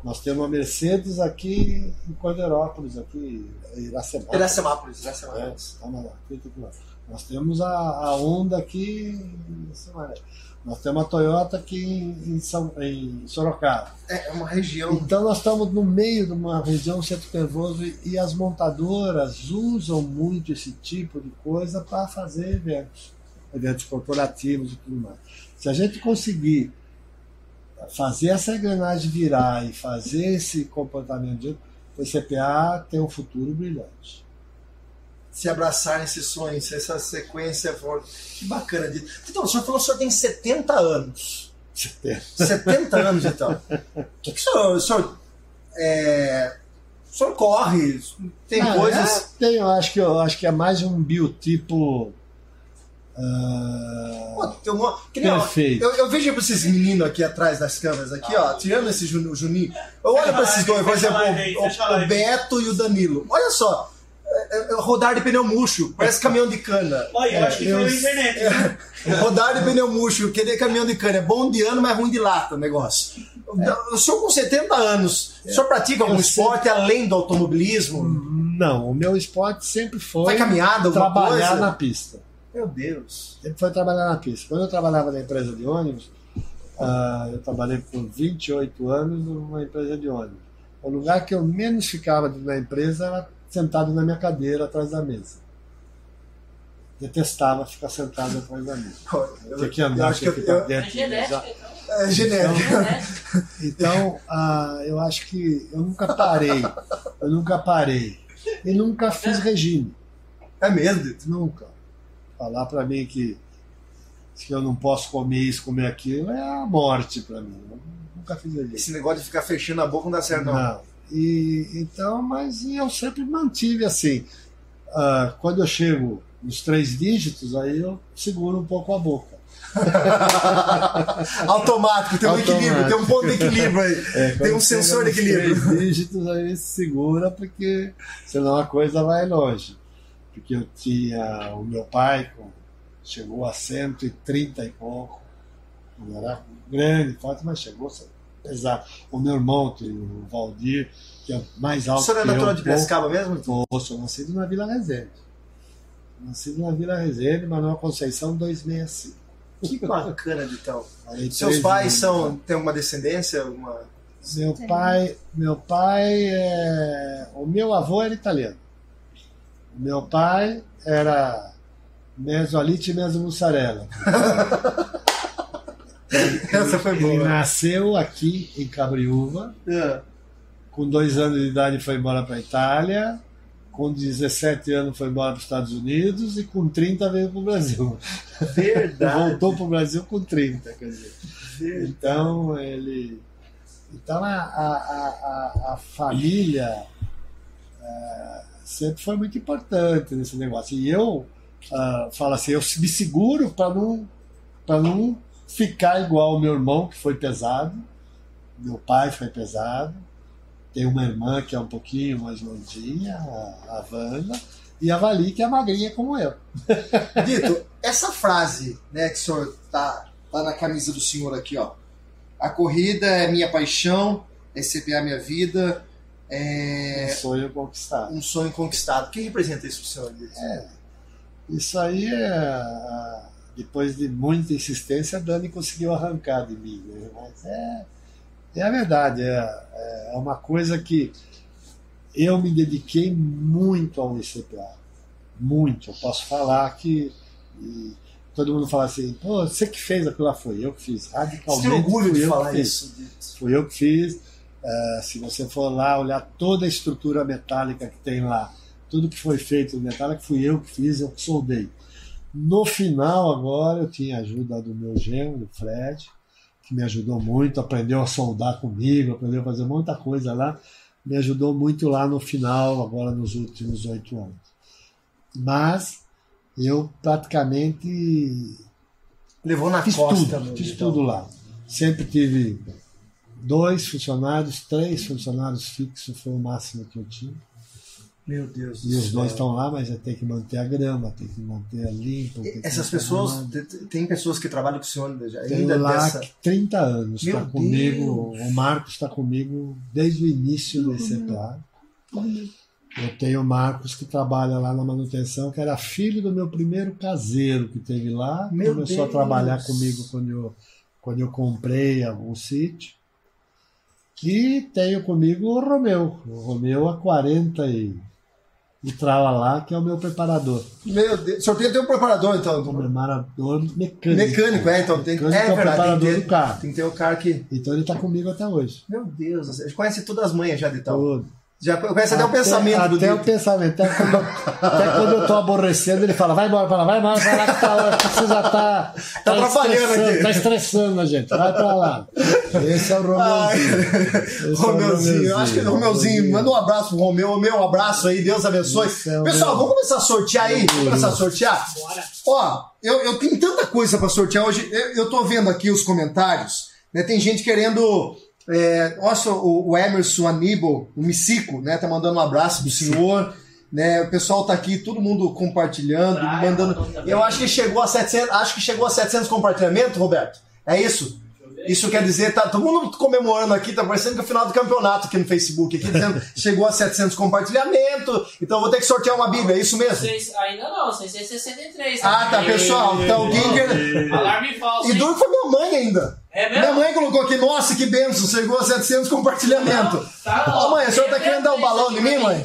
Nós temos a Mercedes aqui em Corderópolis, aqui em Iracemápolis. Iracemápolis, É, Iracemápolis. tá na- aqui, tudo lá. Nós temos a, a Honda aqui. Nós temos a Toyota aqui em, em São, em Sorocaba. É uma região. Então nós estamos no meio de uma região centro nervoso e, e as montadoras usam muito esse tipo de coisa para fazer eventos, eventos corporativos e tudo mais. Se a gente conseguir fazer essa engrenagem virar e fazer esse comportamento, de- o CPA tem um futuro brilhante. se abraçar nesse sonho, essa sequência for. Que bacana. Então, o senhor falou que o senhor tem 70 anos. 70 anos, então. O que, que o senhor. O senhor, é, o senhor corre, tem Ah, coisas. é, tem, eu acho que eu acho que é mais um biotipo ah, Pô, tem uma- que nem, ó, Perfeito. eu, eu vejo pra esses meninos aqui atrás das câmeras, aqui, ó, tirando esse Juni- o Juninho. Eu olho pra esses dois, por exemplo, o, o- Beto e o Danilo. Olha só. é- é rodar de pneu murcho, parece caminhão de cana. Olha, eu acho que eu- foi a internet. viu? Rodar de pneu murcho, querer caminhão de cana. É bom de ano, mas ruim de lata o negócio. O senhor com 70 anos, o senhor pratica algum Eu esporte além do automobilismo? não, o meu esporte sempre foi Vai caminhada, trabalhar coisa? na pista. Meu Deus. Sempre foi trabalhar na pista. Quando eu trabalhava na empresa de ônibus, ah, eu trabalhei por 28 anos numa empresa de ônibus. O lugar que eu menos ficava na empresa era sentado na minha cadeira atrás da mesa. detestava ficar sentado atrás da mesa. Eu, Tinha que andar, acho tinha que eu- estar eu- É dentro. genética, então. é genérico. Genética. Então, ah, eu acho que eu nunca parei. Eu nunca parei. E nunca fiz regime. É mesmo? Nunca. Falar pra mim que, que eu não posso comer isso, comer aquilo, é a morte pra mim. Eu nunca fiz regime. Esse negócio de ficar fechando a boca não dá certo, não. Não. E, então, mas eu sempre mantive assim. ah, quando eu chego nos três dígitos, aí eu seguro um pouco a boca. Automático, tem um Automático. equilíbrio, tem um ponto de equilíbrio aí. É, Tem um sensor de equilíbrio. Três dígitos aí se segura, porque senão a coisa vai longe. Porque eu tinha o meu pai, com- chegou a 130 e pouco. Não era grande, forte, mas chegou a pesado. O meu irmão, tem o Valdir, que é mais alto senhor é que eu, natural de. Piracicaba mesmo? Eu sou nascido na Vila Resende. Nascido na Vila Resende, Manuel Conceição 265. Que bacana, Ditão. Falei Seus pais são, têm alguma descendência? Uma... Meu pai, meu pai é. O meu avô era italiano. Meu pai era mesolite e mesomussarela. Essa foi Ele boa. nasceu aqui em Cabriúva, É. com dois anos de idade foi embora para a Itália, com 17 anos foi embora para os Estados Unidos e com 30 veio para o Brasil. Verdade. Voltou para o Brasil com 30, quer dizer. Então ele. Então a, a, a, a- família eh, sempre foi muito importante nesse negócio. E eu ah, falo assim, eu me seguro para não, para não ficar igual o meu irmão, que foi pesado, meu pai foi pesado, tem uma irmã que é um pouquinho mais gordinha, a, a Wanda, e a Vali, que é magrinha como eu. Dito, essa frase né, que o senhor tá, tá na camisa do senhor aqui, ó. A corrida é minha paixão, é CPA minha vida, É é um sonho conquistado. um sonho conquistado. O que representa isso pro senhor, Dito? Isso aí é. Depois de muita insistência, a Dani conseguiu arrancar de mim. né? Mas é, é a verdade. É, é uma coisa que eu me dediquei muito ao ICPA. Muito. Eu posso falar que. e todo mundo fala assim, pô, você que fez aquilo lá, foi eu que fiz. Você Radicalmente. tem orgulho de falar isso? Fui eu que fiz. Eh, se você for lá olhar toda a estrutura metálica que tem lá, tudo que foi feito no metálico, fui eu que fiz, eu que soldei. No final, agora, eu tinha a ajuda do meu genro, do Fred, que me ajudou muito, aprendeu a soldar comigo, aprendeu a fazer muita coisa lá. Me ajudou muito lá no final, agora nos últimos oito anos. Mas eu praticamente Levou na Fiz costa, tudo, fiz Ditão. tudo lá. Sempre tive dois funcionários, três funcionários fixos, foi o máximo que eu tinha. Meu Deus do E os céu. dois estão lá, mas tem que manter a grama, tem que manter limpo. tem Essas pessoas, arrumado. tem pessoas que trabalham com o senhor ainda lá dessa. 30 anos, Meu está comigo, Deus! o Marcos está comigo desde o início desse CPA. Eu tenho o Marcos que trabalha lá na manutenção, que era filho do meu primeiro caseiro que teve lá, Meu começou Deus! a trabalhar comigo quando eu, quando eu comprei o sítio. E tenho comigo o Romeu, o Romeu há 40 e, e trala lá, que é o meu preparador. Meu Deus. O senhor tem um preparador, então. O preparador mecânico. Mecânico, é, então. Tem, Mecânico é é o verdade, preparador tem que, do carro. tem que ter o cara que. Então ele está comigo até hoje. Meu Deus, ele conhece todas as manhas já de tal. Todo. Já conhece até, o pensamento do Até o pensamento. Até quando, até quando eu tô aborrecendo, ele fala, vai embora pra lá, vai embora pra lá que tá, que você já tá, Tá atrapalhando estressando, aqui. Tá estressando a gente, vai pra lá. Esse é o Romeuzinho. É Romeuzinho, eu acho que o Romeuzinho, manda um abraço pro Romeu, Romeu, um abraço aí, Deus abençoe. É Pessoal, meu- vamos começar a sortear aí? Vamos começar a sortear? Bora. Ó, eu, eu tenho tanta coisa pra sortear hoje. Eu, eu tô vendo aqui os comentários, né? Tem gente querendo. É, nossa, o, o Emerson Aníbal, o Micico, né? Tá mandando um abraço do senhor. Né, o pessoal tá aqui, todo mundo compartilhando, mandando. Eu acho que chegou a 700, acho que chegou a 700 compartilhamentos, Roberto. É isso? Isso quer dizer, tá todo mundo comemorando aqui, tá parecendo que é o final do campeonato aqui no Facebook, aqui dizendo chegou a 700 compartilhamentos, então eu vou ter que sortear uma Bíblia, é isso mesmo? Seis- ainda não, 663. Ah, tá, pessoal. Então, quem quer... Alarme falso. E duro foi minha mãe ainda. É Minha mesmo? mãe colocou aqui, nossa, que benção, chegou a 700 compartilhamentos. Tá, Ó, mãe, a senhora tá é querendo dar um balão em mim, mãe?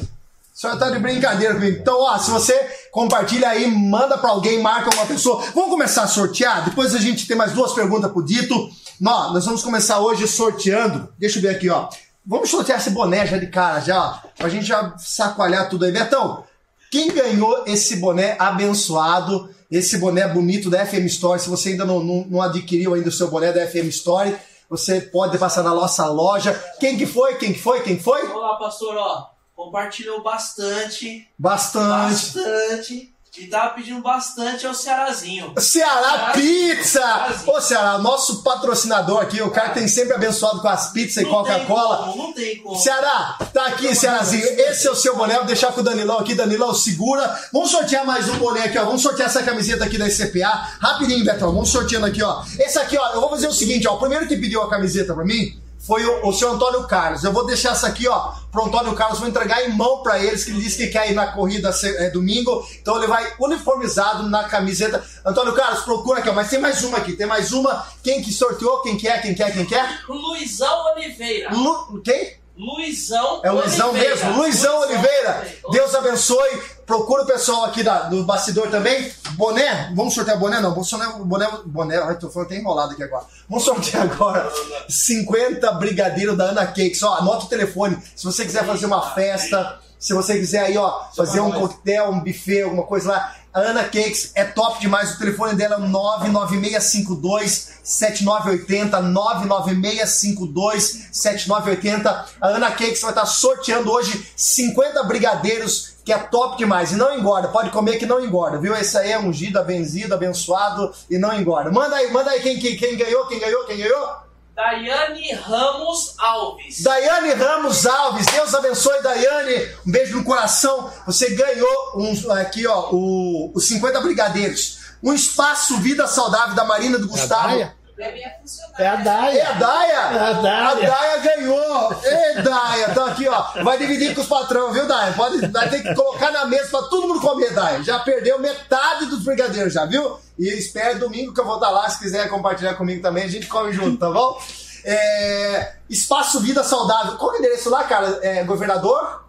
O senhor tá de brincadeira comigo. Então, ó, se você compartilha aí, manda pra alguém, marca uma pessoa. Vamos começar a sortear? Depois a gente tem mais duas perguntas pro Dito. Nó, nós vamos começar hoje sorteando. Deixa eu ver aqui, ó. Vamos sortear esse boné já de cara, já. Pra gente já sacoalhar tudo aí. Betão, quem ganhou esse boné abençoado, esse boné bonito da FM Store? Se você ainda não, não, não adquiriu ainda o seu boné da FM Store, você pode passar na nossa loja. Quem que foi? Quem que foi? Quem que foi? Olá, pastor, ó. Compartilhou bastante. Bastante. Bastante. E tava pedindo bastante ao Cearazinho. Ceará Pizza! Cearazinho. Ô Ceará, nosso patrocinador aqui, o cara tem sempre abençoado com as pizzas e Não tem Coca-Cola. Não tem como. Ceará, tá aqui, Cearazinho. Esse é o seu boné. Vou deixar com o Danilão aqui. Danilão, segura. Vamos sortear mais um boné aqui, ó. Vamos sortear essa camiseta aqui da SCPA. Rapidinho, Betão. Vamos sorteando aqui, ó. Esse aqui, ó. Eu vou fazer o seguinte, ó. O primeiro que pediu a camiseta pra mim foi o, o seu Antônio Carlos. Eu vou deixar essa aqui, ó, pro Antônio Carlos. Vou entregar em mão pra eles, que ele disse que quer ir na corrida é, domingo. Então ele vai uniformizado na camiseta. Antônio Carlos, procura aqui, ó. Mas tem mais uma aqui. Tem mais uma. Quem que sorteou? Quem quer? Quem quer? Quem quer? Luizão Oliveira. Lu... Quem? Luizão É o Luizão Oliveira. mesmo? Luizão Oliveira. Deus abençoe. Procura o pessoal aqui da- do bastidor também. Boné, vamos sortear boné? Não, vamos sortear boné. Boné, ai, tô falando até enrolado aqui agora. Vamos sortear agora 50 brigadeiro da Ana Cakes. Ó, anota o telefone. Se você quiser fazer uma festa, se você quiser aí, ó, fazer um coquetel, um buffet, alguma coisa lá. A Ana Cakes é top demais. O telefone dela é 99652 7980 99652 7980. A Ana Cakes vai estar sorteando hoje 50 brigadeiros, que é top demais. E não engorda, pode comer que não engorda, viu? Esse aí é ungido, benzido, abençoado e não engorda. Manda aí, manda aí quem, quem, quem ganhou, quem ganhou, quem ganhou? Daiane Ramos Alves. Daiane Ramos Alves, Deus abençoe, Daiane. Um beijo no coração. Você ganhou uns, aqui, ó, o, os 50 brigadeiros. Um espaço Vida Saudável da Marina do Gustavo. Funcionar. É a É Daia. a Daia? É a Daia. A Daia ganhou. Ei, Daia, tá aqui, ó. Vai dividir com os patrão, viu, Daia? Pode, vai ter que colocar na mesa pra todo mundo comer, Daia. Já perdeu metade dos brigadeiros, já, viu? E espero domingo que eu vou estar lá, se quiser compartilhar comigo também, a gente come junto, tá bom? É, Espaço Vida Saudável. Qual é o endereço lá, cara? É, governador?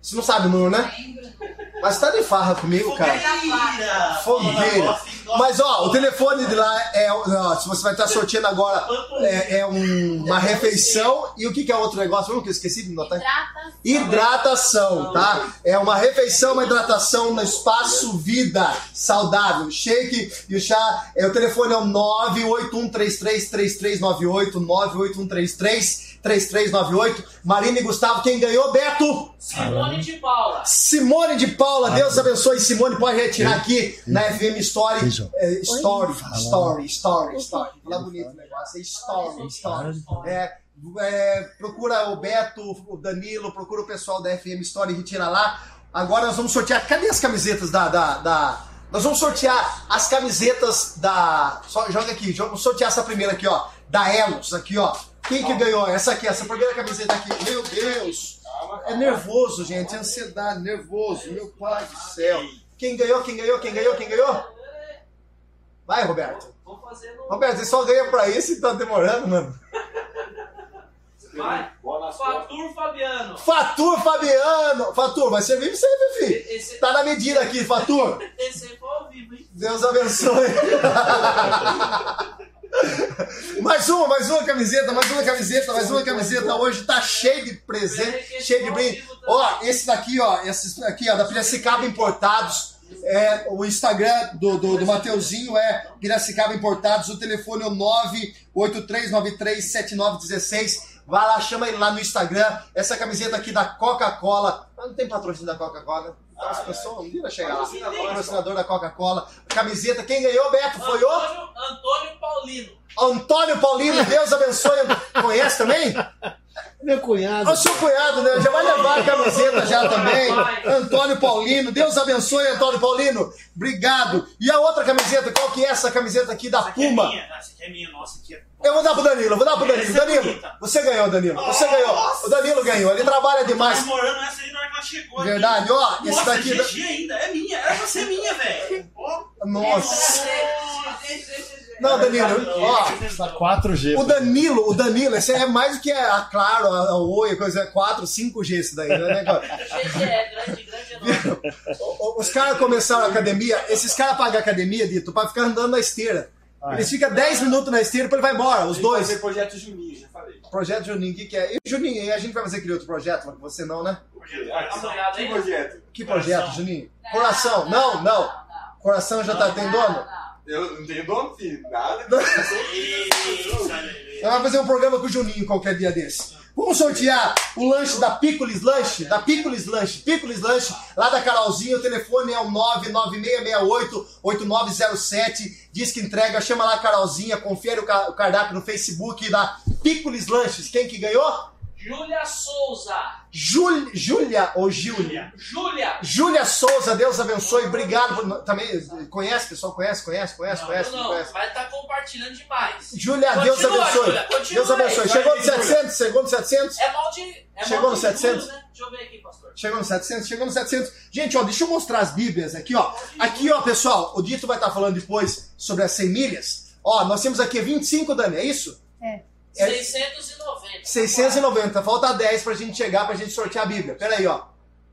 Você não sabe o número, né? Mas tá de farra comigo, cara. Fogueira. Mas ó, o telefone de lá é. ó, se você vai estar sorteando agora, é, é um- uma refeição. E o que, que é outro negócio? Mesmo que eu esqueci de notar? Hidratação, tá? É uma refeição, uma hidratação no espaço vida saudável. Shake e o chá. É, o telefone é o 981333398, 981333398. Marina e Gustavo, quem ganhou? Beto! Simone de Paula. Simone de Paula, Deus abençoe. Simone pode retirar aqui na FM Story. É, story, story, story, story. Fala bonito o negócio. É story, story. É, é, procura o Beto, o Danilo, procura o pessoal da FM Story e retira lá. Agora nós vamos sortear. Cadê as camisetas da. da, da- nós vamos sortear as camisetas da. Só, joga aqui, vamos sortear essa primeira aqui, ó. Da Elos, aqui, ó. Quem que ganhou? Essa aqui, essa primeira camiseta aqui. Meu Deus! É nervoso, gente. É ansiedade, nervoso. Meu pai do céu. Quem ganhou, quem ganhou, quem ganhou, quem ganhou? Vai, Roberto. Roberto, você só ganha pra isso e tá demorando, mano. Vai. Fatur Fabiano. Fatur Fabiano. Fatur, vai pra você, meu filho. Esse, Tá na medida aqui, Fatur. esse foi ao vivo, hein? Deus abençoe. mais uma, mais uma camiseta, mais uma camiseta, mais uma camiseta. Hoje tá cheio de presente, cheio de brinde. Ó, esse daqui, ó, esses aqui, ó, da Piracicaba Importados. É, o Instagram do, do, do Mateuzinho é Piracicaba Importados. O telefone é o 983937916. Vai lá, chama ele lá no Instagram. Essa camiseta aqui da Coca-Cola. Ah, Não tem patrocínio da Coca-Cola? As pessoas um dia chegar lá. Patrocinador da Coca-Cola. Camiseta. Quem ganhou, Beto? Foi o Antônio, Paulino. Antônio Paulino. Deus abençoe. Conhece também? Meu cunhado. O seu cunhado, né? Já vai levar a camiseta já também. Antônio Paulino. Deus abençoe, Antônio Paulino. Obrigado. E a outra camiseta, qual que é essa camiseta aqui da Essa aqui é Puma? minha, essa aqui é minha, nossa, aqui é. Eu vou dar pro Danilo, vou dar pro Danilo. É Danilo, bonita. você ganhou, Danilo. Você ganhou. O Danilo ganhou. Ele trabalha demais. Tá namorando essa chegou. aqui. Verdade, ó, esse Nossa, daqui- GG ainda, é minha, era pra ser minha, velho. Nossa. Não, Danilo, ó, Está 4G. o Danilo, o Danilo, esse é mais do que a Claro, a, Oi, coisa, 4, 5G esse daí, né? cara? GG é grande, grande o- Os caras começaram a academia, esses caras pagam a academia, Dito, pra ficar andando na esteira. Eles ficam 10 minutos na esteira e depois vai embora, os dois. fazer projeto Juninho, já falei. Projeto Juninho, o que, que é? E Juninho, e a gente vai fazer aquele outro projeto, mas você não, né? Olhada Que projeto? Que projeto, Juninho? Coração, não, não. Coração já tá, tem dono? Eu não tenho dono, filho. Nada. Nós vamos fazer um programa com o Juninho qualquer dia desse. Vamos sortear o lanche da Picolis Lanche, da Picolis Lanche, Picolis Lanche, lá da Carolzinha, o telefone é o 99668-8907, diz que entrega, chama lá a Carolzinha, confere o ca- o cardápio no Facebook da Picolis Lanches. Quem que ganhou? Júlia Souza. Júlia, Júlia ou Júlia? Júlia. Júlia Souza, Deus abençoe, obrigado. por- Também conhece, pessoal? Conhece, conhece, conhece, Não, conhece, não, não, conhece. vai estar compartilhando demais. Júlia, Deus abençoe. Continua Deus abençoe. aí. Chegou no Vai, Júlia. 700? Chegou no 700? É mal de. É Chegou no de 700? juros, né? Deixa eu ver aqui, pastor. Chegou no 700? Chegou no 700. Gente, ó, deixa eu mostrar as bíblias aqui, ó. Aqui, ó, pessoal, o Dito vai estar falando depois sobre as 100 milhas. Ó, nós temos aqui 25, Dani, é isso? É. É. 690. 690. Falta 10 pra gente chegar, pra gente sortear a bíblia. Pera aí, ó.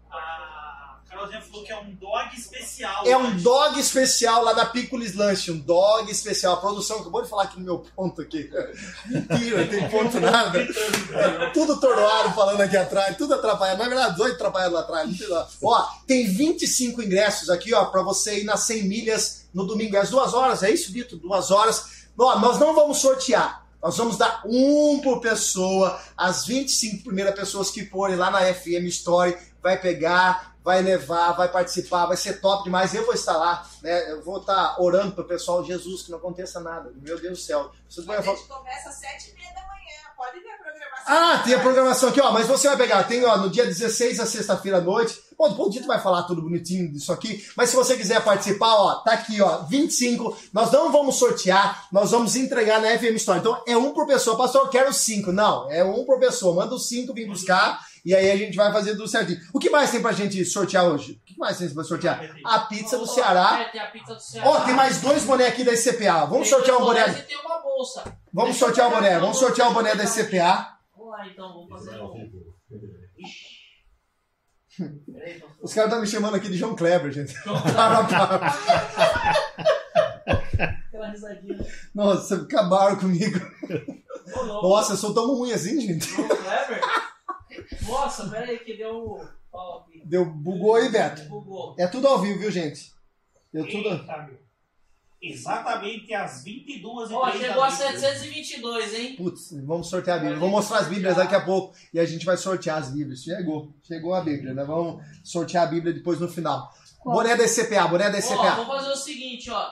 A Carolzinha falou que é um dog especial. É um hoje. dog especial lá da Picolis Lanche, um dog especial. A produção acabou de falar aqui no meu ponto aqui. Mentira, não tem ponto nada. É tudo tordoado falando aqui atrás, tudo atrapalhado. Na verdade, dois atrapalhados lá atrás. Não sei lá. Ó, tem 25 ingressos aqui, ó, pra você ir nas 100 milhas no domingo. É às duas horas, é isso, Vitor? Duas horas. Ó, nós não vamos sortear. Nós vamos dar um por pessoa. As 25 primeiras pessoas que forem lá na FM Story vai pegar, vai levar, vai participar, vai ser top demais. Eu vou estar lá, né? Eu vou estar orando pro pessoal, Jesus, que não aconteça nada. Meu Deus do céu. Vocês A vão falar- gente começa às sete e meia da manhã. Pode ver a programação. Ah, tem a programação aqui, ó. Mas você vai pegar, tem, ó, no dia 16 a sexta-feira à noite. Bom, o Dito vai falar tudo bonitinho disso aqui. Mas se você quiser participar, ó, tá aqui, ó, 25. Nós não vamos sortear, nós vamos entregar na FM Store. Então é um por pessoa. Pastor, eu quero cinco. Não, é um por pessoa. Manda os cinco, vem buscar. E aí a gente vai fazer tudo certinho. O que mais tem pra gente sortear hoje? O que mais tem pra sortear? A pizza do Ceará. É, tem a pizza do Ceará. Ó, tem mais dois bonés aqui da SCPA. Vamos Tem sortear um boné. Vamos Deixa sortear o boné. Vamos sortear o boné da SCPA. Vamos lá então, vamos fazer um. Peraí, pastor. Os caras estão me chamando aqui de João Kleber, gente. Para, para. Aquela risadinha. Nossa, acabaram comigo. Ô, louco. Nossa, eu sou tão ruim assim, gente. João Kleber? Nossa, peraí que deu. Deu, bugou aí, Beto. Bugou. É tudo ao vivo, viu, gente? Deu tudo. Eita, meu. Exatamente às 22 Ó, h chegou a 722, hein? Putz, vamos sortear a Bíblia. Vou mostrar as Bíblias daqui a pouco e a gente vai sortear as Bíblias. Chegou, chegou a Bíblia, né? Vamos sortear a Bíblia depois no final. Qual? Boné da SCPA, boné da Ó, SCPA. vamos fazer o seguinte, ó.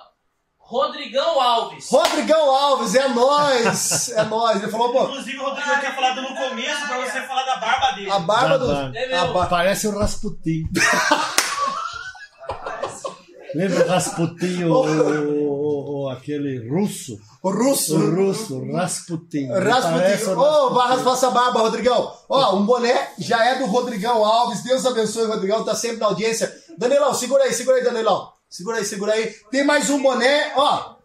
Rodrigão Alves. Rodrigão Alves, é nóis! É nóis. Ele falou, pô, Inclusive, o Rodrigo tinha falado no começo pra você falar da barba dele. a barba do. É A meu. ba- Parece o Rasputin. Lembra o Rasputin, o, o- o- aquele russo? O russo. O russo, Rasputin. Rasputin. Ô, Rasputin. raspar essa barba, Rodrigão. Ó, um boné já é do Rodrigão Alves. Deus abençoe Rodrigão, tá sempre na audiência. Danilão, segura aí, segura aí, Danilão. Segura aí, segura aí. Tem mais um boné, ó.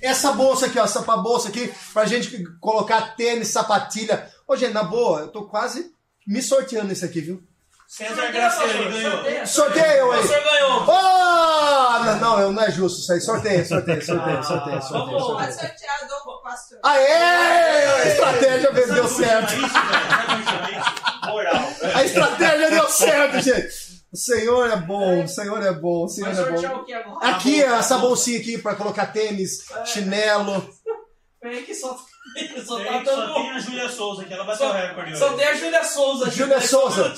Essa bolsa aqui, ó, essa bolsa aqui, pra gente colocar tênis, sapatilha. Ô, gente, na boa, eu tô quase me sorteando isso aqui, viu? César Graciano, ele ganhou. Sorteio O aí. senhor ganhou. Ó, não, não, eu- não é justo isso aí. Sorteio, sorteio, sorteio, sorteio, sorteio. Vamos. sorteio. Do pastor. Aê! A estratégia deu certo. isso? Moral. A estratégia deu certo, gente. O Senhor é bom, o Senhor é bom, o Senhor Vai é sortear bom. o que agora? Aqui, essa bolsinha aqui pra colocar tênis, chinelo. Peraí que só, só Tem- tá Só dando... tem a Júlia Souza, que ela bateu o recorde hoje. Só tem a Júlia Souza. aqui, Júlia só Souza.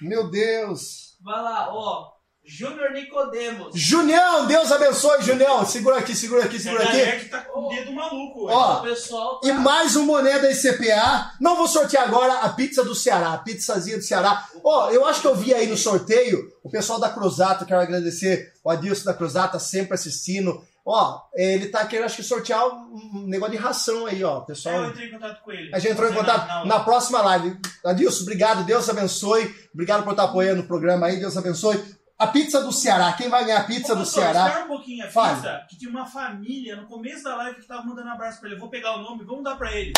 Meu Deus. Vai lá, ó. Júnior Nicodemos. Junião, Deus abençoe, Junião. Segura aqui, segura aqui, segura aqui. que tá com o dedo maluco. Ó, O pessoal tá... E mais um boné da ICPA. Não vou sortear agora a pizza do Ceará, a pizzazinha do Ceará. Ó, eu acho que eu vi aí no sorteio o pessoal da Cruzata, quero agradecer o Adilson da Cruzata, sempre assistindo. Ó, ele tá querendo, acho que sortear um negócio de ração aí, ó. É, Pessoal. eu entrei em contato com ele. A gente entrou em contato na- na próxima live. Adilson, obrigado, Deus abençoe. Obrigado por estar apoiando o programa aí, Deus abençoe. A pizza do Ceará. Quem vai ganhar a pizza Ô, do pastor, Ceará? Espera um pouquinho, a Fale. pizza, que tinha uma família no começo da live que tava mandando abraço pra ele. Eu vou pegar o nome, vamos dar pra ele.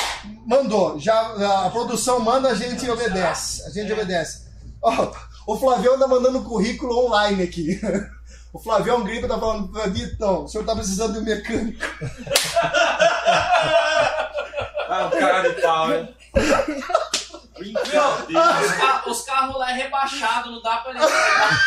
Mandou. Já, a produção manda, a gente obedece. A gente É. obedece. Ó, o Flavião tá mandando currículo online aqui. O Flavião Gripa tá falando, Vitão, o senhor tá precisando de um mecânico. Ah, o cara de pau, né? Brincadeira. Os, ca- os carros lá é rebaixado, não dá pra ele pegar.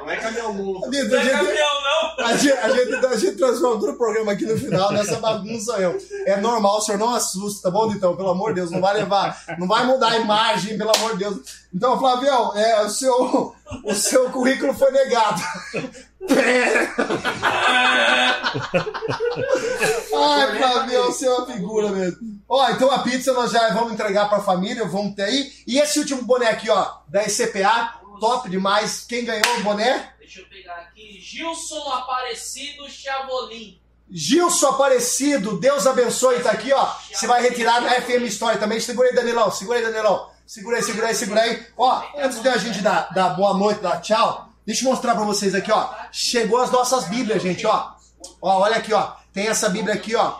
Não é caminhão. Vitor, Não é caminhão, não. A gente, a, gente, a gente transforma todo o programa aqui no final nessa bagunça eu. É normal, o senhor não assusta, tá bom, Ditão? Pelo amor de Deus, não vai levar, não vai mudar a imagem, pelo amor de Deus. Então, Flavião, é, o, seu, o seu currículo foi negado. Ai, Flavião, você é uma figura mesmo. Ó, então a pizza nós já vamos entregar pra família, vamos ter aí. E esse último boné aqui, ó, da ECPA, top demais. Quem ganhou o boné? Deixa eu pegar aqui. Gilson Aparecido Chavolim. Gilson Aparecido, Deus abençoe, tá aqui, ó. Você vai retirar na FM Story também. Segura aí, Danilão. Segura aí, Danilão. Segura aí, segura aí, segura aí. Ó, antes de a gente dar, dar boa noite, dar tchau, deixa eu mostrar pra vocês aqui, ó. Chegou as nossas Bíblias, gente, ó. Ó, olha aqui, ó. Tem essa Bíblia aqui, ó.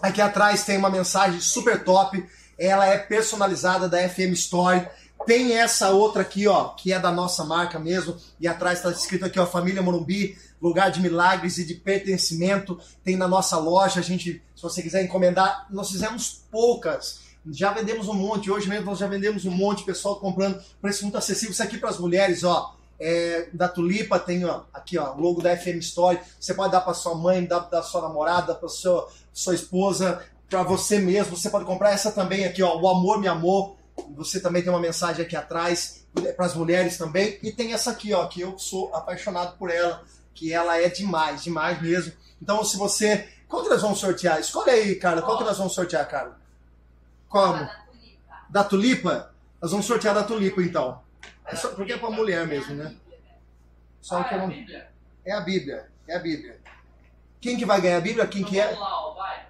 Aqui atrás tem uma mensagem super top. Ela é personalizada da FM Story. Tem essa outra aqui, ó, que é da nossa marca mesmo. E atrás está escrito aqui, ó, Família Morumbi, lugar de milagres e de pertencimento. Tem na nossa loja. A gente, se você quiser encomendar, nós fizemos poucas. Já vendemos um monte. Hoje mesmo nós já vendemos um monte. Pessoal comprando. Preço muito acessível. Isso aqui para as mulheres, ó. É, da Tulipa tem ó, aqui ó, o logo da FM Story. Você pode dar para sua mãe, dar para sua namorada, para sua, sua esposa, para você mesmo. Você pode comprar essa também aqui, ó, o amor me amou. Você também tem uma mensagem aqui atrás para as mulheres também. E tem essa aqui, ó, que eu sou apaixonado por ela, que ela é demais, demais mesmo. Então, se você, qual que nós vamos sortear? Escolhe aí, cara. Qual que nós vamos sortear, cara? Como? Da Tulipa? Nós vamos sortear da Tulipa, então. É só, porque é pra mulher mesmo, né? Só que eu não... Bíblia? É a Bíblia. É a Bíblia. Quem que vai ganhar a Bíblia? Quem Então que é? Vamos lá, ó, vai.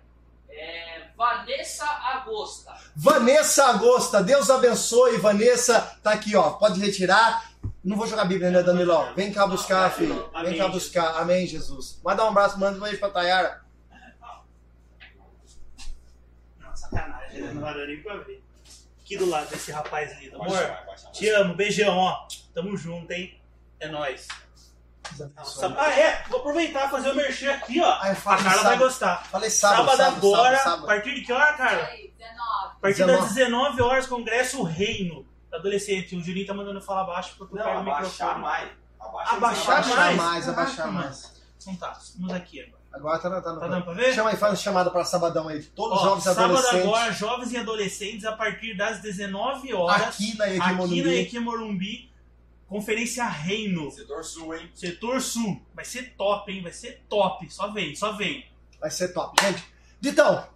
É, Vanessa Agosta. Vanessa Agosta. Deus abençoe, Vanessa. Tá aqui, ó. Pode retirar. Não vou jogar a Bíblia ainda, Danilão. Vem cá buscar, filho. Vem cá buscar. Amém, Jesus. Vai dar um abraço, manda um beijo pra Tayara. Não, sacanagem, né? não vai dar nem pra ver. Aqui do lado desse rapaz lindo. Amor, te amo, beijão, ó. Tamo junto, hein? É nóis. Ah, é? Vou aproveitar e fazer o merchan aqui, ó. Ah, eu A Carla vai sábado. gostar. Falei sábado, Sábado, sábado, agora, sábado, sábado. a partir de que hora, Carla? A partir 19. das 19 horas, Congresso Reino do Adolescente. O Juninho tá mandando falar baixo porque eu Não, pego o abaixar microfone. mais. Abaixar, Abaixar Abaixar mais? mais, abaixar mais. Então tá, vamos aqui agora. Agora tá, tá, Tá dando pra ver? Chama aí, faz uma chamada pra sabadão aí. Todos os Ó, jovens e sábado adolescentes. agora, jovens e adolescentes, a partir das 19 horas, Aqui na aqui Equimorumbi. na Equimorumbi, Conferência Reino, Setor sul, hein? Setor Sul. Vai ser top, hein? Vai ser top. Só vem, só vem. Vai ser top. Gente, Ditão,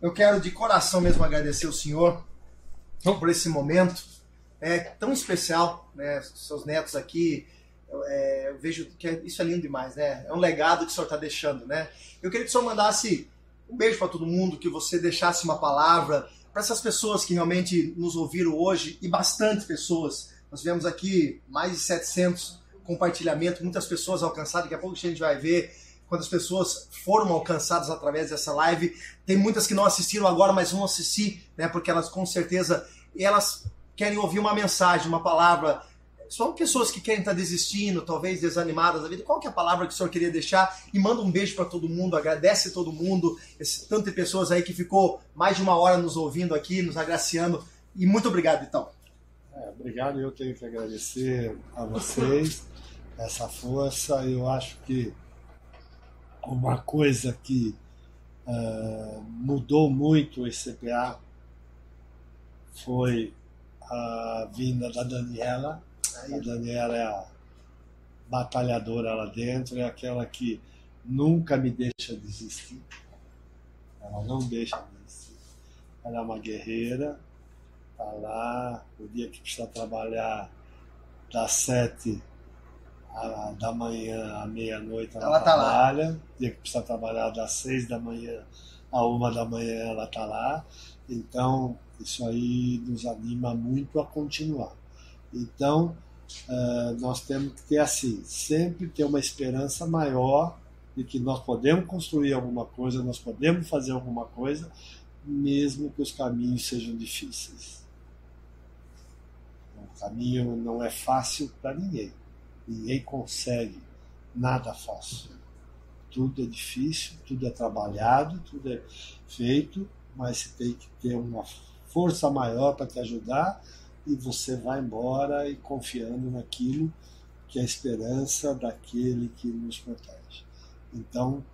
eu quero de coração mesmo agradecer o senhor por esse momento é, tão especial, né? Seus netos aqui, é, eu vejo que é- isso é lindo demais, né? É um legado que o senhor está deixando, né? Eu queria que o senhor mandasse um beijo para todo mundo, que você deixasse uma palavra para essas pessoas que realmente nos ouviram hoje e bastante pessoas. Nós tivemos aqui mais de 700 compartilhamentos, muitas pessoas alcançadas. Daqui a pouco a gente vai ver quantas pessoas foram alcançadas através dessa live. Tem muitas que não assistiram agora, mas vão assistir, né? Porque elas com certeza elas querem ouvir uma mensagem, uma palavra. São pessoas que querem estar desistindo, talvez desanimadas da vida. Qual que é a palavra que o senhor queria deixar? E manda um beijo para todo mundo, agradece todo mundo, esse tanto de pessoas aí que ficou mais de uma hora nos ouvindo aqui, nos agraciando. E muito obrigado, então. É, obrigado, eu tenho que agradecer a vocês essa força. Eu acho que uma coisa que ah, mudou muito o CPA foi a vinda da Daniela. A Daniela é a batalhadora lá dentro, é aquela que nunca me deixa desistir. Ela não deixa desistir. Ela é uma guerreira, tá lá, o dia que precisa trabalhar das sete a- da manhã à meia-noite ela, Ela tá lá. trabalha, o dia que precisa trabalhar das seis da manhã a uma da manhã ela tá lá. Então, isso aí nos anima muito a continuar. Então, eh, nós temos que ter assim, sempre ter uma esperança maior de que nós podemos construir alguma coisa, nós podemos fazer alguma coisa, mesmo que os caminhos sejam difíceis. O caminho não é fácil para ninguém. Ninguém consegue nada fácil. Tudo é difícil, tudo é trabalhado, tudo é feito, mas você tem que ter uma força maior para te ajudar e você vai embora e confiando naquilo que é a esperança daquele que nos protege. Então,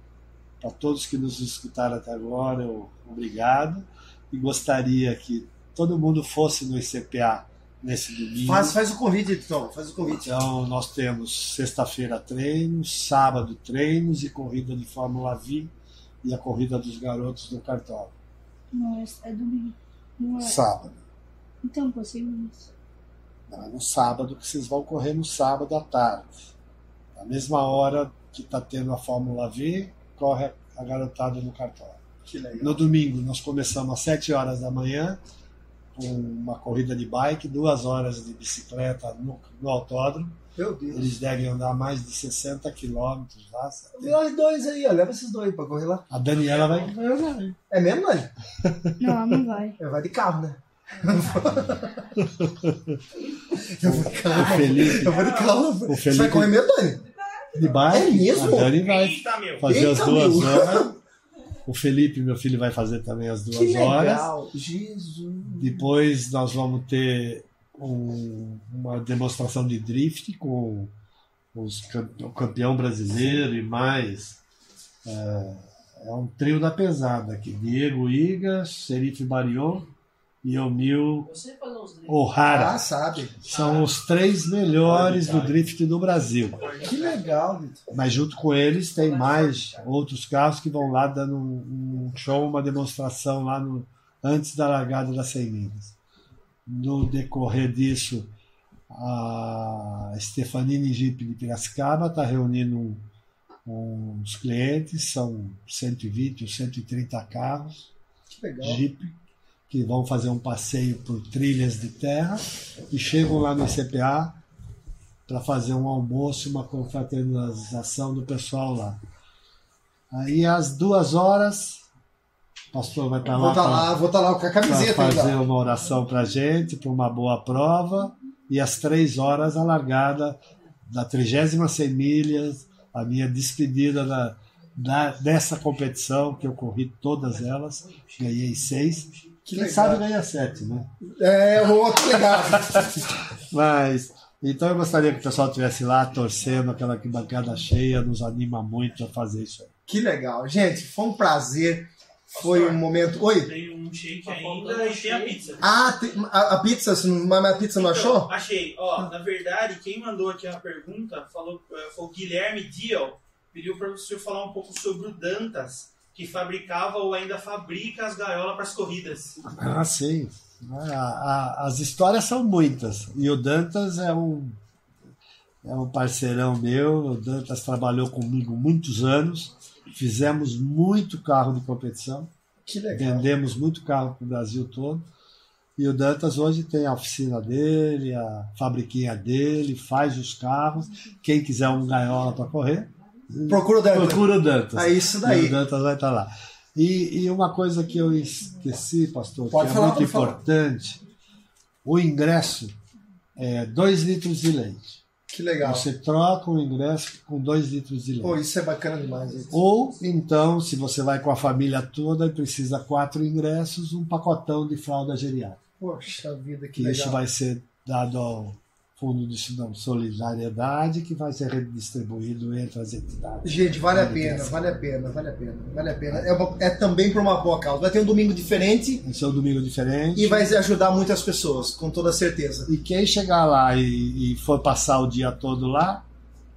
para todos que nos escutaram até agora, eu obrigado e gostaria que todo mundo fosse no ICPA nesse domingo. Faz, faz o convite, Tom. Faz o convite. Então, nós temos sexta-feira treinos, sábado treinos e corrida de Fórmula V e a corrida dos garotos no cartório. Não, é, é domingo. Não é. Sábado. Então, consigo isso. Não, é no sábado que vocês vão correr no sábado à tarde. Na mesma hora que está tendo a Fórmula V, corre a garotada no cartório. Que legal. No domingo, nós começamos às 7 horas da manhã, com uma corrida de bike, duas horas de bicicleta no, no autódromo. Meu Deus. Eles devem andar mais de 60 quilômetros lá. Nós dois aí, ó. Leva esses dois pra correr lá. A Daniela vai. É mesmo, Dani? Não, ela não vai. É, vai de carro, né? O Felipe, Eu vou de carro. o Você vai Felipe correr mesmo, Dani? de bike. É mesmo? A Dani vai Eita, meu. fazer Eita, as duas meu. horas. O Felipe, meu filho, vai fazer também as duas Que horas. legal. Jesus. Depois nós vamos ter um- uma demonstração de drift com os o campeão brasileiro e mais. É, é um trio da pesada aqui. Diego Iga, Serif Barion e fazer os drinks. O'Hara. Ah, sabe. São os três melhores do drift do Brasil. Que legal, Vitor. Mas junto com eles tem mais outros carros que vão lá dando um um show, uma demonstração lá no, antes da largada das 100 milhas. No decorrer disso, a Stefanini Jeep de Piracicaba está reunindo um- uns clientes, são 120 ou 130 carros Que legal. Jeep que vão fazer um passeio por trilhas de terra e chegam lá no ICPA para fazer um almoço, uma confraternização do pessoal lá. Aí às duas horas, o pastor vai estar Vou lá estar pra- lá, vou estar lá com a para camiseta fazer lá. uma oração para gente, para uma boa prova. E às três horas a largada da 30 100 milhas, a minha despedida da, da- dessa competição, que eu corri todas elas, ganhei seis. Que Quem legal. sabe ganha sete, né? É, o outro legal. Mas, então eu gostaria que o pessoal estivesse lá torcendo, aquela bancada cheia, nos anima muito a fazer isso aí. Que legal. Gente, foi um prazer. Foi um momento. Oi? Tem um shake ainda e tem a pizza. Ah, tem- a, a pizza, você mas a pizza não achou? Então, achei. Ó, na verdade, quem mandou aqui a pergunta falou, eh, foi o Guilherme Diel. Pediu para o senhor falar um pouco sobre o Dantas, que fabricava ou ainda fabrica as gaiolas para as corridas. Ah, sim. A- a- as histórias são muitas. E o Dantas é um, é um parceirão meu. O Dantas trabalhou comigo muitos anos. Fizemos muito carro de competição. Que legal. Vendemos muito carro para o Brasil todo. E o Dantas hoje tem a oficina dele, a fabriquinha dele, faz os carros. Quem quiser um gaiola para correr, Procura o Dani. procura o Dantas. É isso E daí. o Dantas vai estar lá. E, e uma coisa que eu esqueci, pastor, Pode que falar, é muito pode falar. importante: o ingresso é 2 litros de leite. Que legal. Você troca o ingresso com 2 litros de leite. Pô, isso é bacana demais. hein? Ou então, se você vai com a família toda e precisa quatro ingressos, um pacotão de fralda geriátrica. Poxa vida, que Que legal. isso vai ser dado ao Fundo de Solidariedade, que vai ser redistribuído entre as entidades. Gente, vale a pena, vale a pena, vale a pena, vale a pena. É, uma- é também por uma boa causa. Vai ter um domingo diferente Esse é um domingo diferente. e vai ajudar muitas pessoas, com toda certeza. E quem chegar lá e, e for passar o dia todo lá,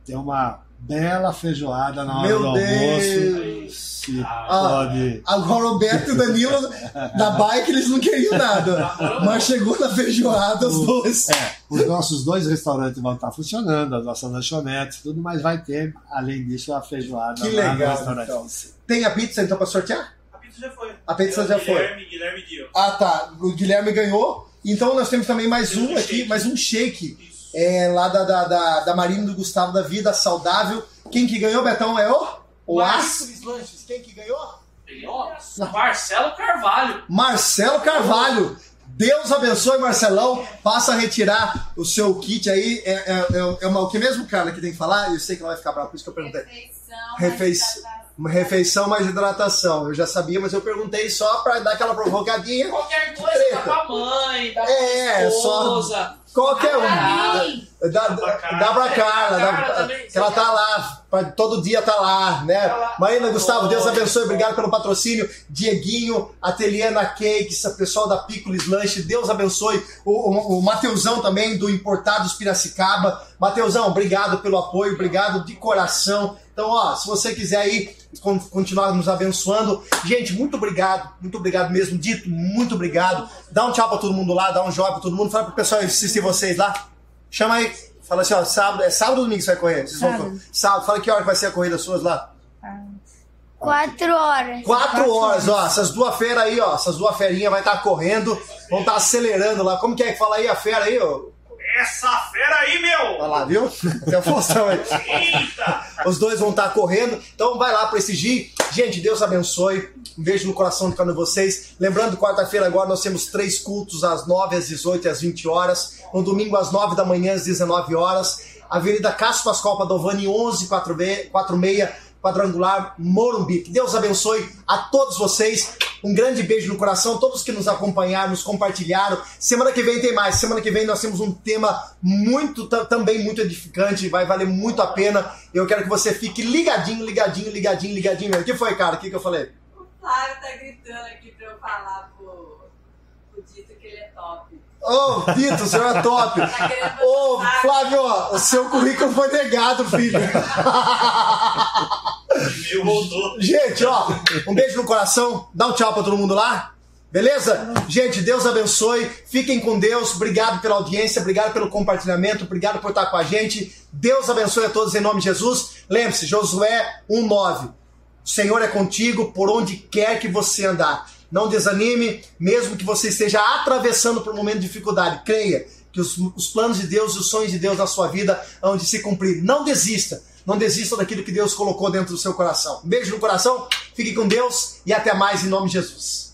tem uma bela feijoada na hora Meu do almoço. Deus! Se Ah, pode. Agora o Roberto e o Danilo, da bike, eles não queriam nada. Mas chegou na feijoada os dois. É, os nossos dois restaurantes vão estar funcionando, as nossas lanchonetes, tudo, mas vai ter, além disso, a feijoada Que legal, então. Tem a pizza então pra sortear? A pizza já foi. A pizza É o já foi. Guilherme, Guilherme. Ah, tá. O Guilherme ganhou. Então nós temos também mais um um aqui, shake. mais um shake. É, lá da, da, da, da Marina do Gustavo da Vida Saudável. Quem que ganhou, Betão? É o? O Ascris Lanches. Quem que ganhou? Ganhou? Marcelo Carvalho. Marcelo Carvalho. Deus abençoe, Marcelão. Passa a retirar o seu kit aí. É, é, é, é uma, o que mesmo, cara, que tem que falar? Eu sei que ela vai ficar brava, por isso que eu perguntei. Refeição. Refeição. Uma refeição mais hidratação. Eu já sabia, mas eu perguntei só pra dar aquela provocadinha. Qualquer coisa, Treta. dá pra mãe, dá pra É, esposa. Qualquer um. Dá, dá, dá pra Carla, dá- Carla que ela tá lá, pra- todo dia tá lá, né? Tá. Marina Gustavo, Deus abençoe, obrigado pelo patrocínio. Dieguinho, Ateliana Cakes, o pessoal da Picolis Lanche, Deus abençoe. O, o, o Mateusão também, do Importados Piracicaba. Mateusão, obrigado pelo apoio, obrigado de coração. Então, ó, se você quiser aí con- continuar nos abençoando, gente, muito obrigado, muito obrigado mesmo, dito, muito obrigado. Dá um tchau pra todo mundo lá, dá um joia pra todo mundo, fala pro pessoal assistir vocês lá. Chama aí. Fala assim, ó, sábado, é sábado ou domingo que você vai correr? Vocês vão- Sábado. sábado. Fala que hora que vai ser a corrida suas lá. Quatro horas. Quatro horas, ó. Essas duas feras aí, ó. Essas duas ferinhas vai estar correndo, vão estar acelerando lá. Como que é que fala aí a fera aí, ó? Essa fera aí, meu! Olha lá, viu? Até o Faustão aí. Eita! Os dois vão estar correndo. Então vai lá prestigie. Gente, Deus abençoe. Um beijo no coração de cada um de vocês. Lembrando, quarta-feira agora nós temos três cultos às 9, às 18 e às 20 horas. No domingo às 9 da manhã, às 19 horas. Avenida Cássio Pascoal Padovani, 1146, quadrangular Morumbi. Que Deus abençoe a todos vocês. Um grande beijo no coração, todos que nos acompanharam, nos compartilharam. Semana que vem tem mais. Semana que vem nós temos um tema muito ta- também muito edificante, vai valer muito a pena. Eu quero que você fique ligadinho, ligadinho, ligadinho, ligadinho. O que foi, cara? O que, que eu falei? O Flávio tá gritando aqui pra eu falar pro, pro Dito que ele é Ô, Vitor, o senhor é top. Tá Ô, botar- Flávio, ó, o seu currículo foi negado, filho. Meu voltou. Gente, ó, um beijo no coração. Dá um tchau pra todo mundo lá. Beleza? Gente, Deus abençoe. Fiquem com Deus. Obrigado pela audiência, obrigado pelo compartilhamento, obrigado por estar com a gente. Deus abençoe a todos em nome de Jesus. Lembre-se, Josué 1:9. O Senhor é contigo por onde quer que você andar. Não desanime, mesmo que você esteja atravessando por um momento de dificuldade. Creia que os, os planos de Deus e os sonhos de Deus na sua vida hão de se cumprir. Não desista. Não desista daquilo que Deus colocou dentro do seu coração. Um beijo no coração, fique com Deus e até mais em nome de Jesus.